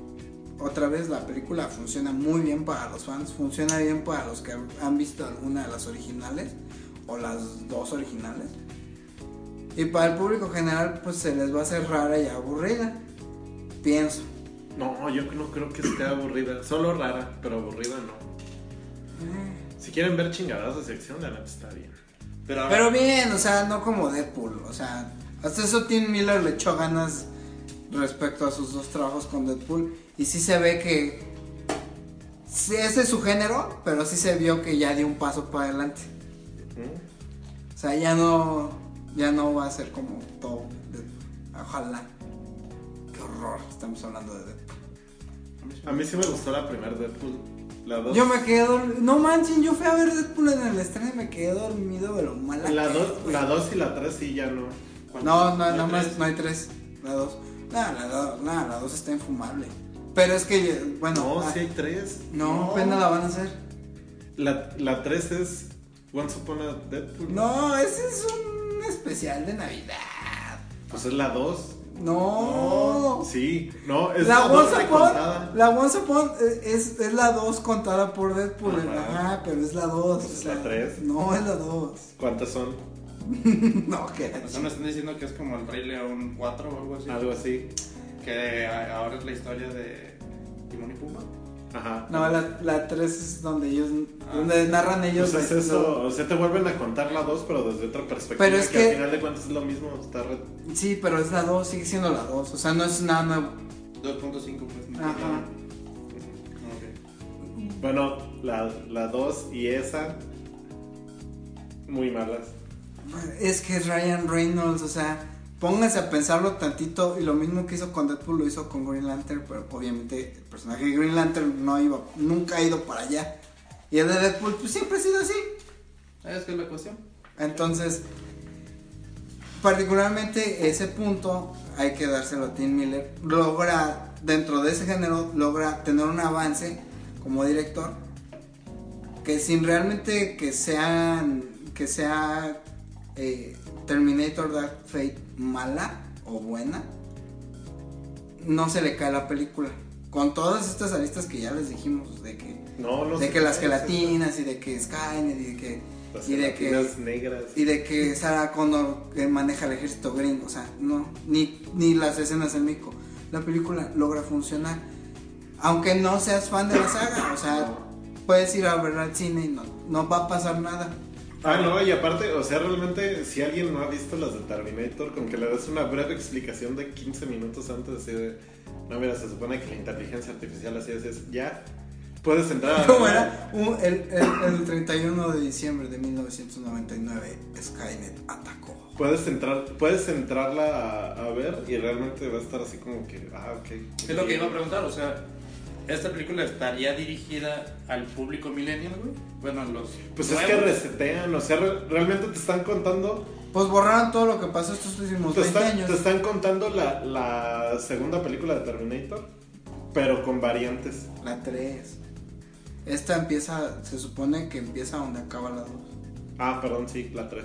S1: otra vez la película funciona muy bien para los fans, funciona bien para los que han visto alguna de las originales o las dos originales. Y para el público general pues se les va a hacer rara y aburrida. Pienso.
S2: No, yo no creo que esté aburrida. Solo rara, pero aburrida no. Si quieren ver chingadas de sección, la neta está bien.
S4: Pero,
S1: bien, o sea, no como Deadpool, o sea, hasta eso Tim Miller le echó ganas respecto a sus dos trabajos con Deadpool y sí se ve que sí, ese es su género, pero sí se vio que ya dio un paso para adelante.
S2: ¿Mm?
S1: O sea, ya no ya no va a ser como todo Deadpool. Ojalá. Qué horror, estamos hablando de Deadpool.
S2: A mí sí me gustó la primera Deadpool. La 2.
S1: Yo me quedé dormido, no manchen, yo fui a ver Deadpool en el estreno y me quedé dormido de lo mala
S2: La
S1: que
S2: 2
S1: es, güey.
S2: la dos y la 3 sí ya no.
S1: No, no,
S2: ¿La
S1: nada más, no hay tres. La dos. Nah, la, do- nah, la dos está infumable. Pero es que, bueno.
S2: No,
S1: ah,
S2: sí hay 3.
S1: no, apenas la van a hacer.
S2: La, la 3 es Once Upon a Deadpool.
S1: No, ese es un especial de Navidad.
S2: Pues es la 2.
S1: No.
S2: Sí, no, es
S1: la
S2: la 2
S1: Once Upon, la Once Upon eh, es, es la 2 contada por Deadpool.
S2: Ajá.
S1: Ajá, pero es la 2.
S2: Es la tres.
S1: No, es la 2.
S2: ¿Cuántas son? *laughs*
S1: no, que
S4: o sea, me están diciendo que es como el Rey León 4 o algo así.
S2: Algo así.
S4: Que ahora es la historia de Timón y Pumba.
S2: Ajá.
S1: No, la, la 3 es donde ellos,
S4: Ah.
S1: donde narran ellos.
S2: Pues es eso, o sea, te vuelven a contar la 2, pero desde otra perspectiva.
S1: Pero es
S2: que,
S1: que-
S2: al final de cuentas es lo mismo. Está re-
S1: Sí, pero es la 2, sigue siendo la 2. O sea, no es nada nuevo.
S4: 2.5 pues.
S1: Ajá.
S4: Ok.
S2: Bueno, la, la 2 y esa. Muy malas.
S1: Es que es Ryan Reynolds, o sea, pónganse a pensarlo tantito. Y lo mismo que hizo con Deadpool lo hizo con Green Lantern, pero obviamente el personaje de Green Lantern no iba, nunca ha ido para allá. Y el de Deadpool, pues siempre ha sido así.
S4: ¿Sabes qué es la cuestión?
S1: Entonces, particularmente ese punto hay que dárselo a Tim Miller. Logra, dentro de ese género, logra tener un avance como director que sin realmente que sean que sea eh, Terminator Dark Fate mala o buena, no se le cae la película. Con todas estas aristas que ya les dijimos, de que,
S2: No, no
S1: de que las gelatinas y de que Skynet y de que
S2: Las
S1: y de que
S2: negras.
S1: y de que Sarah Connor maneja el ejército gringo, o sea, no, ni, ni las escenas en México. La película logra funcionar. Aunque no seas fan de la saga, o sea, puedes ir a verla al cine y no, no va a pasar nada.
S2: Ah, no, y aparte, o sea, realmente, si alguien no ha visto las de Terminator, con que le des una breve explicación de 15 minutos antes, así de, no, mira, se supone que la inteligencia artificial así es, es ya, puedes entrar a... *laughs*
S1: ¿Cómo era? *laughs* Un- el, el- el 31 de diciembre de 1999, Skynet atacó.
S2: Puedes entrar, puedes entrarla a, a ver y realmente va a estar así como que, ah, ok.
S4: Es lo que iba a preguntar, o sea, esta película estaría dirigida al público millennial, güey. Bueno, los.
S2: Pues es que resetean, o sea, re- realmente te están contando,
S1: Pues borraron todo lo que pasó estos últimos
S2: te
S1: 20
S2: están,
S1: años.
S2: te están contando la, la segunda película de Terminator, pero con variantes.
S1: La 3. Esta empieza, se supone que empieza donde acaba la 2.
S2: Ah, perdón, sí, la 3.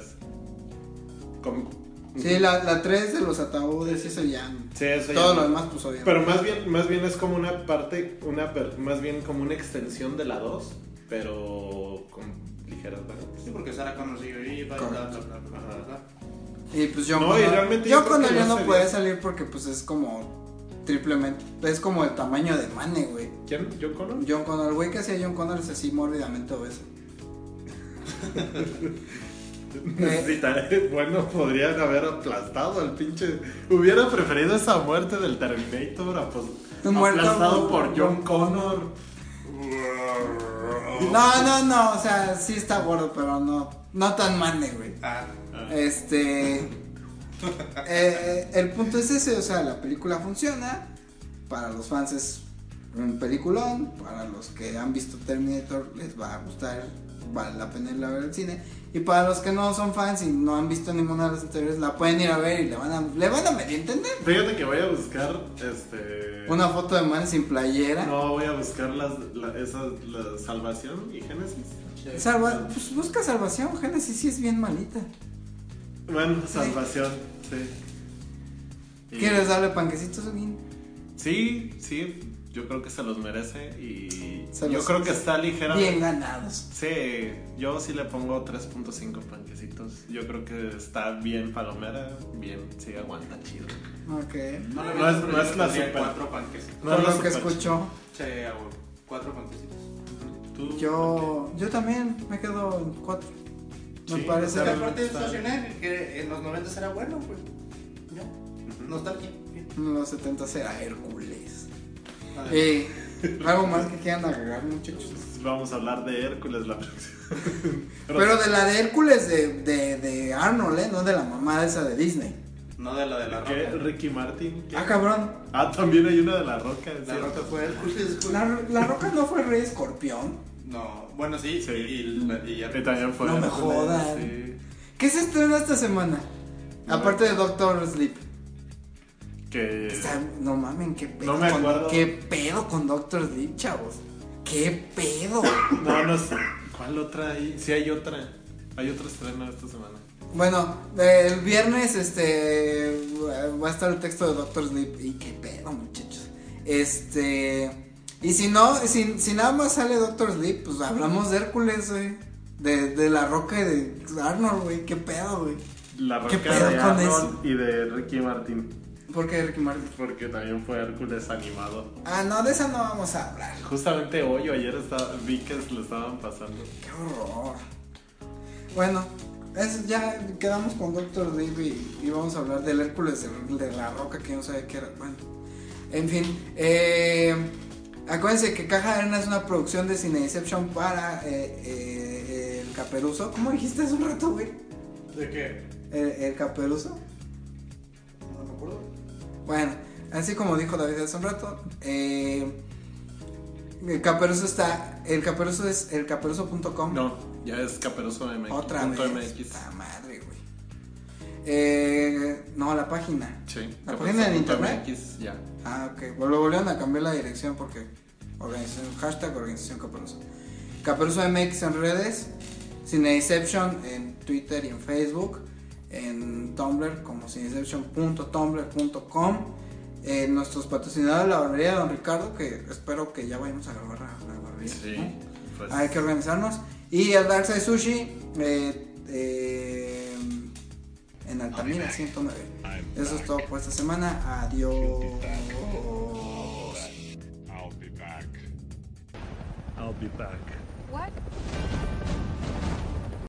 S1: Sí, la, la 3 de los ataúdes y eso ya.
S2: Sí, eso ya
S1: Todo
S2: no.
S1: lo demás, pues obviamente.
S2: Pero más bien, más bien es como una parte, una per- más bien como una extensión de la 2, pero con ligeras variantes.
S4: Sí, porque sigue viva y bla, bla, bla, bla, bla, bla.
S1: Y pues John
S2: No, y realmente yo que
S1: Connor ya
S2: no
S1: no
S2: ve.
S1: salir porque pues es como triplemente. Es como el tamaño de Mane, güey.
S2: ¿Quién? ¿John Connor?
S1: John Connor, el güey que hacía John Connor es así mórbidamente obeso. *laughs*
S2: Necesitaré- bueno, podrían haber aplastado al pinche. Hubiera preferido esa muerte del Terminator a, pues,
S1: Muerto
S2: aplastado
S1: por
S2: por John Connor.
S1: No, no, no, o sea, sí está gordo, pero no, no tan Mane, güey.
S4: Ah,
S1: Este. eh, el punto es ese, o sea, la película funciona. Para los fans es un peliculón. Para los que han visto Terminator les va a gustar. Vale la pena ir a ver el cine. Y para los que no son fans y no han visto ninguna de las anteriores, la pueden ir a ver y le van a, le van a medio entender.
S2: Fíjate que voy a buscar este.
S1: Una foto de man sin playera.
S2: No, voy a buscar las, la, esa, la salvación y Génesis.
S1: Salva, pues busca salvación, Génesis sí es bien malita.
S2: Bueno, salvación, sí.
S1: ¿Quieres darle panquecitos, Ogin?
S2: Sí, sí, yo creo que se los merece y
S1: Se
S2: yo
S1: los-
S2: creo que está ligera.
S1: Bien ganados.
S2: Sí, yo sí le pongo 3.5 panquecitos. Yo creo que está bien palomera, bien, sí aguanta chido.
S1: Ok.
S4: no, le
S2: No es- no es la super-
S4: cuatro panquecitos.
S2: No es
S1: lo que escuchó.
S4: Sí, cuatro panquecitos.
S2: ¿Tú?
S1: Yo, yo también me quedo en cuatro. Me
S2: Sí,
S1: parece.
S2: sea,
S4: aparte Schwarzenegger, que en los 90 era bueno, pues. Ya. Nostalgia. bien.
S1: En los 70 era Hércules. Eh, algo más que quieran agregar, muchachos.
S2: Vamos a hablar de Hércules la próxima.
S1: Pero de la de Hércules de, de, de Arnold, ¿eh? No de la mamá esa de Disney.
S4: No de la de la
S2: ¿Qué?
S4: roca.
S2: Ricky Martin. ¿Qué?
S1: Ah, cabrón.
S2: Ah, también hay una de la roca.
S4: La
S2: cierto.
S4: roca fue Hércules.
S1: La, la roca no fue Rey Escorpión.
S4: No, bueno, sí,
S2: Sí.
S4: y, y, y-
S2: Que también fue
S1: No me jodan.
S2: sí.
S1: ¿Qué se estrena esta semana?
S2: No
S1: Aparte de Doctor Sleep.
S2: Que.
S1: Está- no mamen, qué pedo.
S2: No me
S1: con-
S2: acuerdo.
S1: ¿Qué pedo con Doctor Sleep, chavos? ¿Qué pedo?
S2: No, no sé. ¿Cuál otra hay? Sí, hay otra. Hay otro estreno esta semana.
S1: Bueno, el viernes este va a estar el texto de Doctor Sleep. Y qué pedo, muchachos. Este. Y si no, si, si nada más sale Doctor Sleep, pues hablamos de Hércules, güey. De, de la roca y de Arnold, güey. Qué pedo, güey.
S2: La
S1: ¿Qué
S2: roca
S1: pedo
S2: de
S1: con
S2: Arnold y de Ricky Martin.
S1: ¿Por qué Ricky Martin?
S2: Porque también fue Hércules animado.
S1: Ah, no, de esa no vamos a hablar.
S2: Justamente hoy o ayer estaba, vi que lo estaban pasando.
S1: Qué horror. Bueno, es, ya quedamos con Doctor Sleep y, y vamos a hablar del Hércules de, de la roca que no sabía qué era. Bueno, en fin. Eh, acuérdense que Caja de Arena es una producción de Cineception para eh, eh, el Caperuso. ¿Cómo dijiste hace un rato, güey?
S4: ¿De qué?
S1: El, el Caperuso. Bueno, así como dijo David hace un rato, eh, el Caperuso está, el Caperuso es el caperuso.com.
S2: No, ya es Caperuso MX.
S1: Otra vez.
S2: MX.
S1: Madre, güey. Eh, no, la página.
S2: Sí,
S1: ¿La página de internet?
S2: MX, ya.
S1: Ah, ok. Bueno, lo volvieron a cambiar la dirección porque organización, hashtag organización Caperuso. Caperuso MX en redes, Cineception en Twitter y en Facebook, en Tumblr como cineception.tumblr.com. Eh, nuestros patrocinadores, la barbería de Don Ricardo, que espero que ya vayamos a grabar la, la barbería.
S2: Sí.
S1: ¿no?
S2: pues,
S1: Hay que organizarnos. Y el Dark Side Sushi eh, eh, en Altamira 109. Eso es todo por esta semana. Adiós.
S7: I'll be back.
S2: I'll be back.
S8: What?